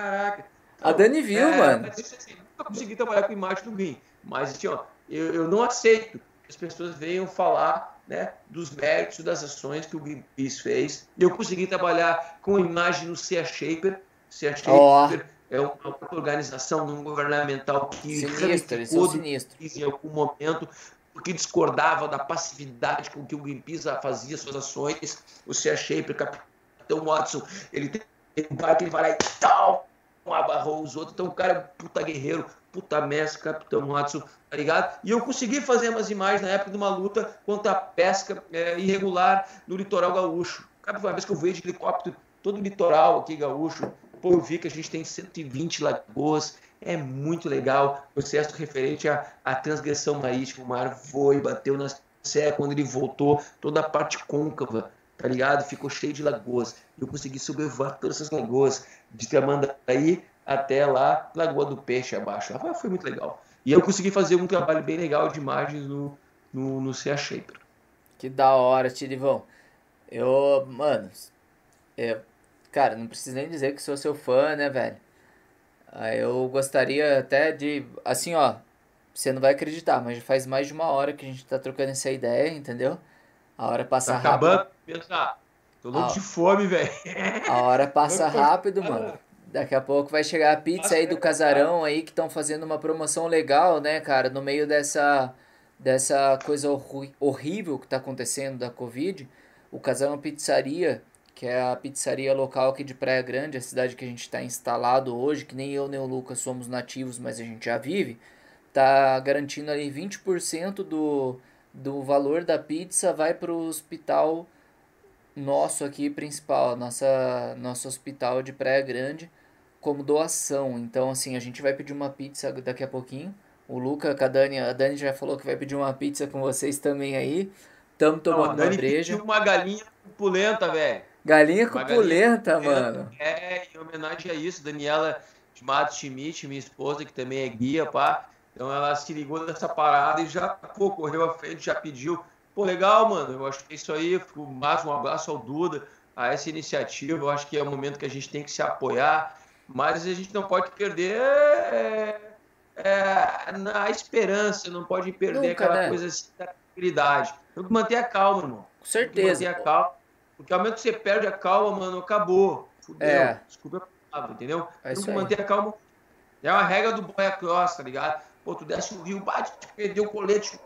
Caraca. A Dani viu, é, mano. Mas, assim, nunca consegui trabalhar com imagem do Green. Mas, assim, ó, eu, eu não aceito que as pessoas venham falar né, dos méritos das ações que o Greenpeace fez. Eu consegui trabalhar com imagem no Sea Shaper, se achei oh. é uma organização não governamental que sinistro, sinistro. em algum momento porque discordava da passividade com que o Greenpeace fazia suas ações. O Sea Shaper, Capitão Watson, ele tem um barco, ele vai lá e tal, abarrou os outros. Então o cara é puta guerreiro, puta mestre, Capitão Watson, tá ligado? E eu consegui fazer umas imagens na época de uma luta contra a pesca é, irregular no litoral gaúcho. Uma vez que eu vejo de helicóptero todo o litoral aqui gaúcho, pô, eu vi que a gente tem 120 lagoas, é muito legal. O processo referente à, à transgressão marítima, o mar foi, bateu na serra, quando ele voltou, toda a parte côncava, tá ligado? Ficou cheio de lagoas. Eu consegui sobrevoar todas essas lagoas, de Tramandaí até lá, Lagoa do Peixe abaixo. Ah, foi muito legal. E eu consegui fazer um trabalho bem legal de imagens no, no, no Sea Shaper. Que da hora, Tirivão. Eu, mano, eu, cara, não preciso nem dizer que sou seu fã, né, velho? Eu gostaria até de, assim, ó, você não vai acreditar, mas já faz mais de uma hora que a gente tá trocando essa ideia, entendeu? A hora passa tá rápido. Acabando, pensa. Tô louco a... de fome, velho. A hora passa rápido, mano. Daqui a pouco vai chegar a pizza aí do casarão aí que estão fazendo uma promoção legal, né, cara? No meio dessa dessa coisa horrível que tá acontecendo da Covid, o Casarão Pizzaria que é a pizzaria local aqui de Praia Grande, a cidade que a gente está instalado hoje, que nem eu nem o Lucas somos nativos, mas a gente já vive, tá garantindo ali 20% do, do valor da pizza vai para o hospital nosso aqui principal, nossa, nosso hospital de Praia Grande, como doação. Então, assim, a gente vai pedir uma pizza daqui a pouquinho. O Luca, a Dani, a Dani já falou que vai pedir uma pizza com vocês também aí. Estamos tomando Não, a Dani uma breja. uma galinha pulenta, velho. Galinha com pulenta, mano. É, em homenagem a isso, Daniela de Matos Schmidt, minha esposa, que também é guia, pá. Então ela se ligou nessa parada e já, pô, correu à frente, já pediu. Pô, legal, mano. Eu acho que é isso aí. Mais um abraço ao Duda, a essa iniciativa. Eu acho que é o momento que a gente tem que se apoiar. Mas a gente não pode perder é, é, na esperança, não pode perder Nunca, aquela né? coisa assim, da tranquilidade. Tem que manter a calma, irmão. Com certeza. Manter a calma. Porque ao momento que você perde a calma, mano, acabou. Fudeu. É. Desculpa a palavra, entendeu? É Tem que manter a calma. É uma regra do boia cross, tá ligado? Pô, tu desce o rio, bate, perdeu o colete,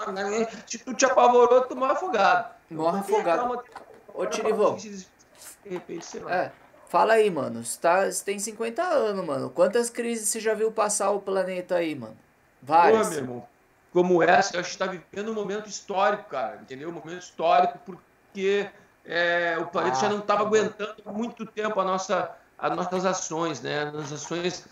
se tu te apavorou, tu morre afogado. Morre afogado. Ô, Tirivô. É, fala aí, mano. Você, tá, você tem 50 anos, mano. Quantas crises você já viu passar o planeta aí, mano? Várias. Pô, meu irmão. Como essa, eu acho que tá vivendo um momento histórico, cara. Entendeu? Um momento histórico porque é, o planeta ah, já não estava aguentando muito tempo a nossa, as nossas ações, né? As ações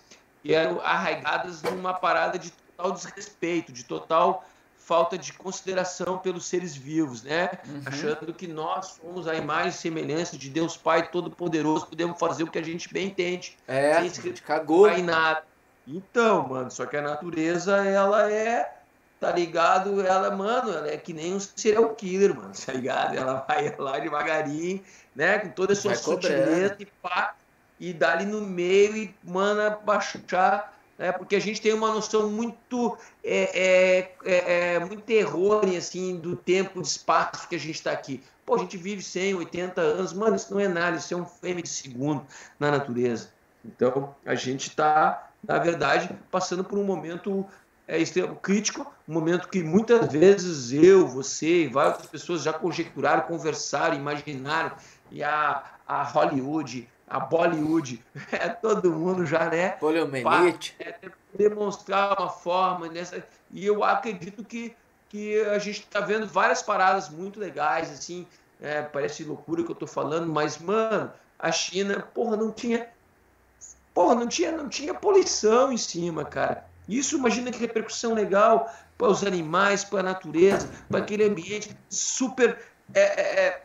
que eram arraigadas numa parada de total desrespeito, de total falta de consideração pelos seres vivos, né? Uhum. Achando que nós somos a imagem e semelhança de Deus Pai Todo-Poderoso, podemos fazer o que a gente bem entende. É, sem se cagou. Em nada. Então, mano, só que a natureza, ela é tá ligado? Ela, mano, ela é que nem um serial killer, mano, tá ligado? Ela vai lá devagarinho, né? Com toda a sua sutileza e pá, e dá ali no meio e, mano, baixar, né? Porque a gente tem uma noção muito, é, é, é, é muito errônea, assim, do tempo, de espaço que a gente está aqui. Pô, a gente vive 100, 80 anos, mano, isso não é nada, isso é um frame de segundo na natureza. Então, a gente está, na verdade, passando por um momento é extremo crítico, um momento que muitas vezes eu, você e várias pessoas já conjecturaram, conversaram, imaginaram, e a, a Hollywood, a Bollywood, é, todo mundo já, né? Poliomielite. É, demonstrar uma forma nessa. E eu acredito que, que a gente está vendo várias paradas muito legais, assim, é, parece loucura que eu estou falando, mas, mano, a China, porra, não tinha. Porra, não tinha, não tinha poluição em cima, cara. Isso, imagina que repercussão legal para os animais, para a natureza, para aquele ambiente super é, é, é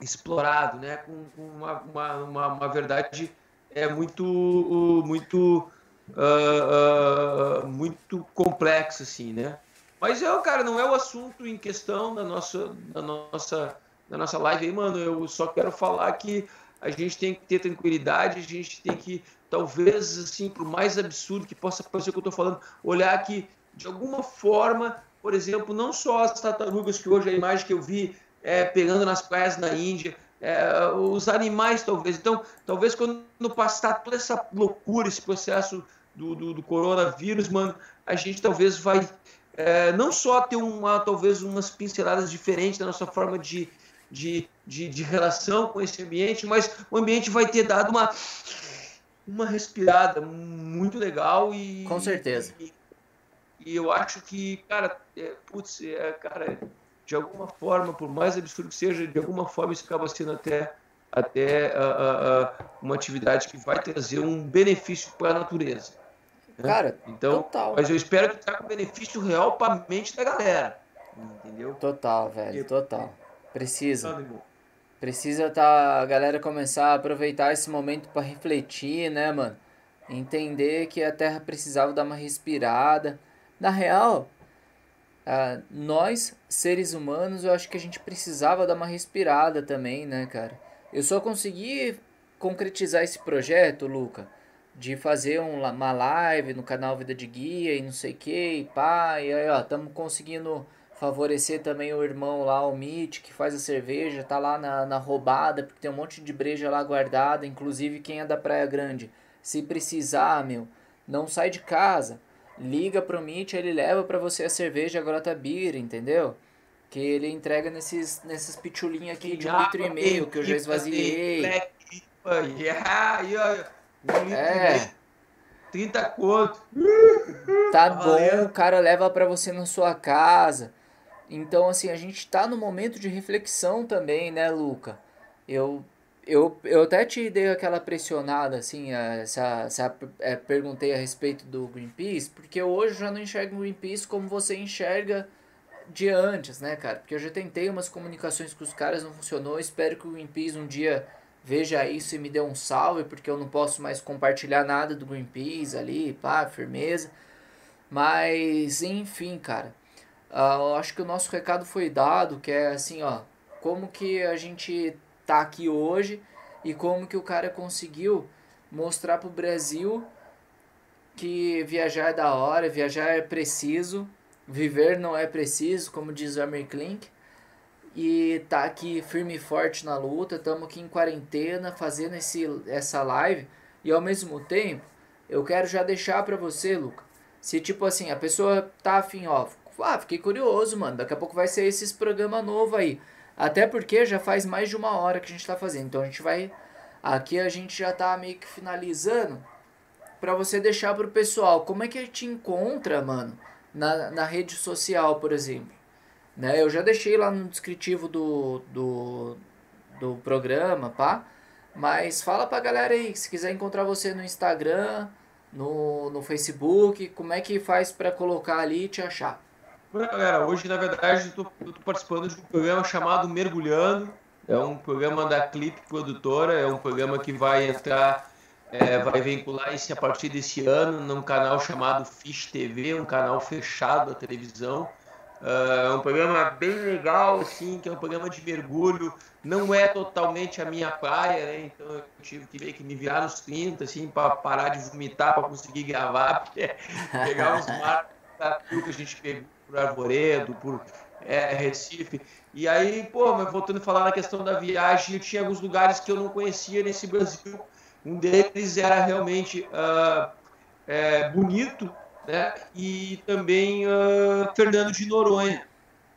explorado, né? com, com uma, uma, uma, uma, verdade é muito, muito, uh, uh, muito complexa, assim, né? Mas é, cara, não é o assunto em questão da nossa, da nossa, da nossa live aí, mano. Eu só quero falar que a gente tem que ter tranquilidade, a gente tem que talvez, assim, por mais absurdo que possa parecer o que eu estou falando, olhar que, de alguma forma, por exemplo, não só as tartarugas, que hoje a imagem que eu vi é pegando nas praias na Índia, é, os animais, talvez. Então, talvez quando passar toda essa loucura, esse processo do, do, do coronavírus, mano, a gente talvez vai é, não só ter uma, talvez umas pinceladas diferentes da nossa forma de, de, de, de, relação com esse ambiente, mas o ambiente vai ter dado uma, uma respirada muito legal e. Com certeza. E, e eu acho que, cara, é, putz, é, cara, de alguma forma, por mais absurdo que seja, de alguma forma isso acaba sendo até, até uh, uh, uma atividade que vai trazer um benefício para a natureza. Né? Cara, então, total. Mas eu espero que traga um benefício real para a mente da galera. Entendeu? Total, velho, total. Precisa. Precisa tá, a galera começar a aproveitar esse momento para refletir, né, mano? Entender que a Terra precisava dar uma respirada. Na real, uh, nós, seres humanos, eu acho que a gente precisava dar uma respirada também, né, cara? Eu só consegui concretizar esse projeto, Luca, de fazer um, uma live no canal Vida de Guia e não sei o que, e pá, e aí, ó, estamos conseguindo favorecer também o irmão lá, o Mitch, que faz a cerveja, tá lá na, na roubada, porque tem um monte de breja lá guardada, inclusive quem é da Praia Grande, se precisar, meu, não sai de casa, liga pro Mitch, ele leva para você a cerveja Grota Beer, entendeu? Que ele entrega nesses, nesses pitulinhos aqui de um litro e meio, que eu já esvaziei. É. 30 conto. Tá bom, o cara leva para você na sua casa. Então, assim, a gente tá no momento de reflexão também, né, Luca? Eu, eu, eu até te dei aquela pressionada, assim, essa, essa, é, perguntei a respeito do Greenpeace, porque hoje já não enxergo o Greenpeace como você enxerga de antes, né, cara? Porque eu já tentei umas comunicações com os caras, não funcionou. Espero que o Greenpeace um dia veja isso e me dê um salve, porque eu não posso mais compartilhar nada do Greenpeace ali, pá, firmeza. Mas, enfim, cara. Uh, acho que o nosso recado foi dado, que é assim, ó, como que a gente tá aqui hoje e como que o cara conseguiu mostrar pro Brasil que viajar é da hora, viajar é preciso, viver não é preciso, como diz o Amir Klink, e tá aqui firme e forte na luta, estamos aqui em quarentena fazendo esse, essa live e ao mesmo tempo eu quero já deixar para você, Luca, se tipo assim, a pessoa tá afim, ó, ah, fiquei curioso, mano. Daqui a pouco vai ser esses programa novo aí. Até porque já faz mais de uma hora que a gente tá fazendo. Então a gente vai. Aqui a gente já tá meio que finalizando. Pra você deixar pro pessoal. Como é que te encontra, mano? Na, na rede social, por exemplo. Né? Eu já deixei lá no descritivo do, do, do programa, pá. Mas fala pra galera aí, se quiser encontrar você no Instagram, no, no Facebook, como é que faz para colocar ali e te achar? Galera, hoje na verdade eu tô, participando de um programa chamado Mergulhando. É um programa da Clip Produtora, é um programa que vai entrar, é, vai vincular-se a partir desse ano num canal chamado Fish TV, um canal fechado da televisão. Uh, é um programa bem legal, assim, que é um programa de mergulho. Não é totalmente a minha praia, né? Então eu tive que meio que me virar nos 30, assim, para parar de vomitar, para conseguir gravar, porque pegar uns marcos que a gente pegou por Arvoredo, por é, Recife. E aí, pô, mas voltando a falar na questão da viagem, eu tinha alguns lugares que eu não conhecia nesse Brasil. Um deles era realmente uh, é, bonito, né? E também uh, Fernando de Noronha.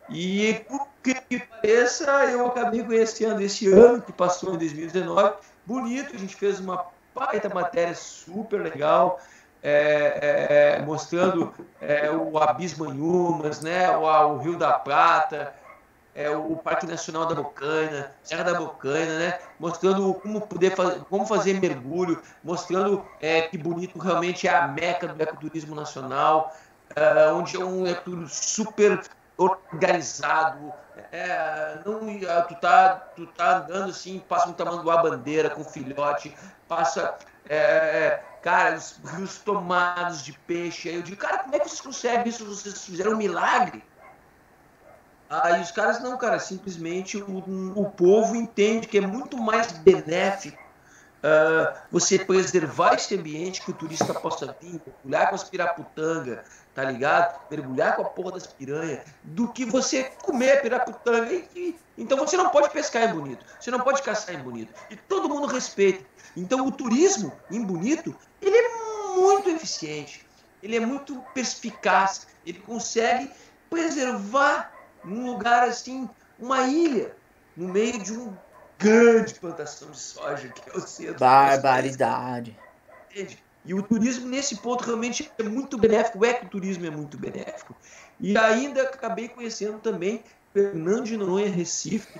E por que pareça, eu acabei conhecendo esse ano que passou em 2019. Bonito, a gente fez uma baita matéria super legal é, é, mostrando é, o Abismo em Umas, né, o, o, Rio da Prata, é, o Parque Nacional da Bocaina, Serra da Bocaina, né, mostrando como poder fazer, como fazer mergulho, mostrando é, que bonito realmente é a meca do ecoturismo nacional, é, onde é um ecoturismo super organizado, é, não, tu, tá, tu tá andando assim, passa um tamanduá bandeira com filhote, passa é, cara, os rios tomados de peixe. Aí eu digo, cara, como é que vocês conseguem isso? Vocês fizeram um milagre? Aí os caras, não, cara, simplesmente o, o povo entende que é muito mais benéfico uh, você preservar esse ambiente que o turista possa vir, mergulhar com as piraputanga, tá ligado? Mergulhar com a porra das piranhas, do que você comer piraputanga. E, e, então você não pode pescar em Bonito, você não pode caçar em Bonito. E todo mundo respeita. Então o turismo em Bonito, ele é muito eficiente, ele é muito perspicaz, ele consegue preservar num lugar assim, uma ilha, no meio de um grande plantação de soja, que é o centro. Barbaridade. Entende? E o turismo, nesse ponto, realmente é muito benéfico. O ecoturismo é muito benéfico. E ainda acabei conhecendo também Fernando de Noronha, Recife,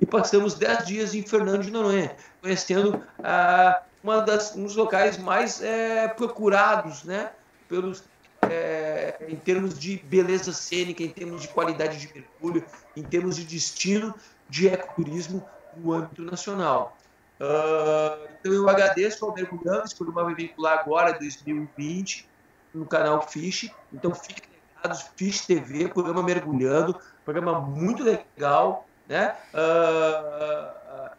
e passamos 10 dias em Fernando de Noronha, conhecendo ah, uma das, um dos locais mais é, procurados né, pelos, é, em termos de beleza cênica, em termos de qualidade de mergulho, em termos de destino de ecoturismo no âmbito nacional. Uh, então eu agradeço ao Mergulhando, esse programa vai vincular agora, 2020, no canal Fish. Então fiquem ligados, Fish TV, programa Mergulhando, programa muito legal. Né? Uh,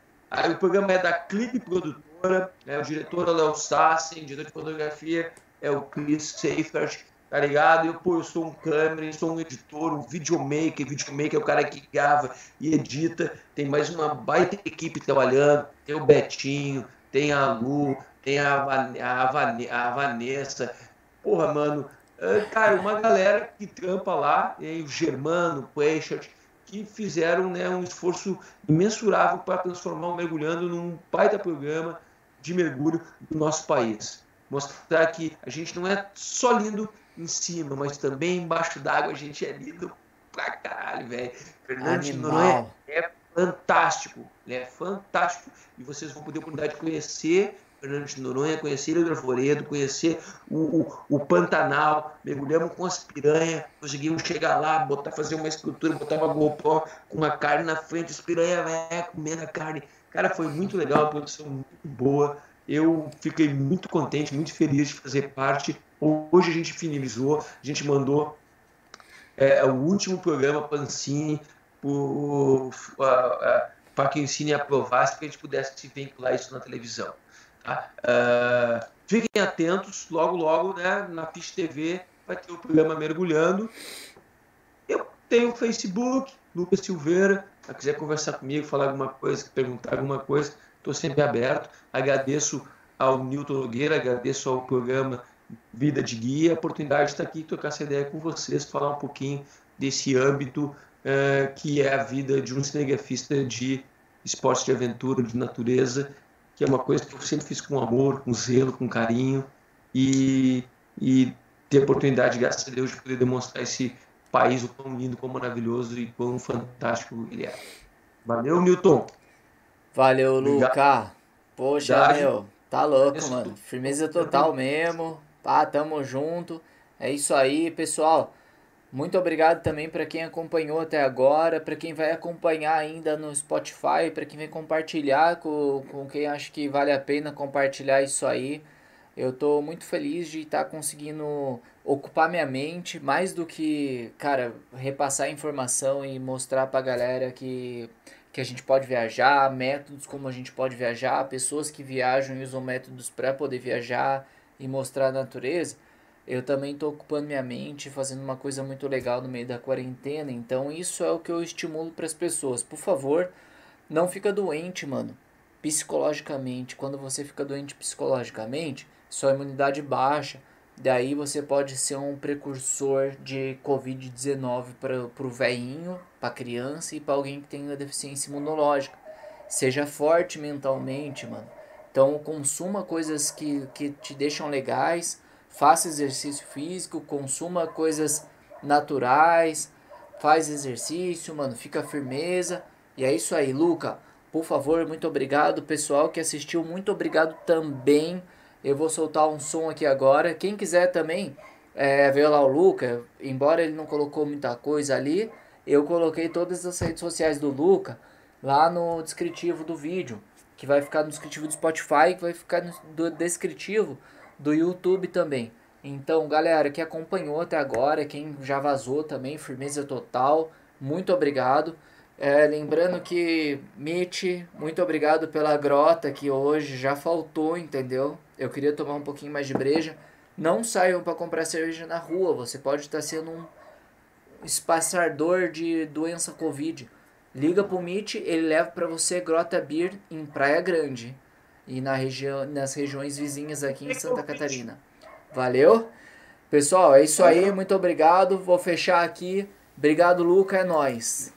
o programa é da Clipe Produtora, né? o diretor é o Léo Sassen, diretor de fotografia é o Chris Seifert, tá ligado? Eu, pô, eu sou um câmera, eu sou um editor, um videomaker. Videomaker é o cara que grava e edita. Tem mais uma baita equipe trabalhando. Tem o Betinho, tem a Lu, tem a, a, a Vanessa. Porra, mano, cara, uma galera que trampa lá, o Germano, o Queixert, que fizeram né, um esforço imensurável para transformar o Mergulhando num baita programa de mergulho do nosso país. Mostrar que a gente não é só lindo em cima, mas também embaixo d'água a gente é lindo pra caralho, velho. Fernando de Noronha é fantástico, é fantástico. E vocês vão poder a oportunidade de conhecer Fernando de Noronha, conhecer Ilha do Arvoredo, conhecer o, o, o, Pantanal, mergulhamos com as piranhas, conseguimos chegar lá, botar, fazer uma escultura, botar uma GoPro com uma carne na frente, as piranhas véio, comendo a carne. Cara, foi muito legal, a produção muito boa. Eu fiquei muito contente, muito feliz de fazer parte Hoje a gente finalizou, a gente mandou é, o último programa Pancini para que o Ensine aprovasse, para que a gente pudesse vincular isso na televisão. Tá? Uh, fiquem atentos, logo, logo, né, na Fish TV vai ter o programa Mergulhando. Eu tenho o Facebook, Lucas Silveira, se quiser conversar comigo, falar alguma coisa, perguntar alguma coisa, estou sempre aberto. Agradeço ao Newton Nogueira, agradeço ao programa Vida de Guia, a oportunidade de estar aqui trocar essa ideia com vocês, falar um pouquinho desse âmbito uh, que é a vida de um cinegrafista de esporte de aventura, de natureza, que é uma coisa que eu sempre fiz com amor, com zelo, com carinho e, e ter a oportunidade, graças a Deus, de poder demonstrar esse país o quão lindo, quão maravilhoso e quão fantástico ele é. Valeu, Newton. Valeu, Luca. Poxa, meu, tá louco, mano. Firmeza total mesmo. Tá, tamo junto. É isso aí, pessoal. Muito obrigado também para quem acompanhou até agora, para quem vai acompanhar ainda no Spotify, para quem vai compartilhar com, com quem acha que vale a pena compartilhar isso aí. Eu tô muito feliz de estar tá conseguindo ocupar minha mente mais do que, cara, repassar informação e mostrar pra galera que, que a gente pode viajar, métodos como a gente pode viajar, pessoas que viajam e usam métodos para poder viajar e mostrar a natureza, eu também estou ocupando minha mente, fazendo uma coisa muito legal no meio da quarentena. Então isso é o que eu estimulo para as pessoas. Por favor, não fica doente, mano. Psicologicamente, quando você fica doente psicologicamente, sua imunidade baixa. Daí você pode ser um precursor de Covid-19 para o velhinho, para criança e para alguém que tem deficiência imunológica. Seja forte mentalmente, mano. Então consuma coisas que, que te deixam legais, faça exercício físico, consuma coisas naturais, faz exercício, mano, fica firmeza. E é isso aí, Luca. Por favor, muito obrigado. Pessoal que assistiu, muito obrigado também. Eu vou soltar um som aqui agora. Quem quiser também é, ver lá o Luca, embora ele não colocou muita coisa ali, eu coloquei todas as redes sociais do Luca lá no descritivo do vídeo que vai ficar no descritivo do Spotify, que vai ficar no descritivo do YouTube também. Então, galera que acompanhou até agora, quem já vazou também, firmeza total, muito obrigado. É, lembrando que, Mitch, muito obrigado pela grota que hoje já faltou, entendeu? Eu queria tomar um pouquinho mais de breja. Não saiam para comprar cerveja na rua, você pode estar sendo um espaçador de doença Covid. Liga pro Mitch, ele leva para você Grota Beer em Praia Grande e na região, nas regiões vizinhas aqui em Santa Catarina. Valeu? Pessoal, é isso aí, muito obrigado. Vou fechar aqui. Obrigado, Luca, é nóis.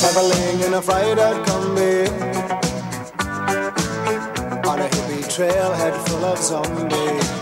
Traveling in a freighter combi On a hippie trailhead full of zombies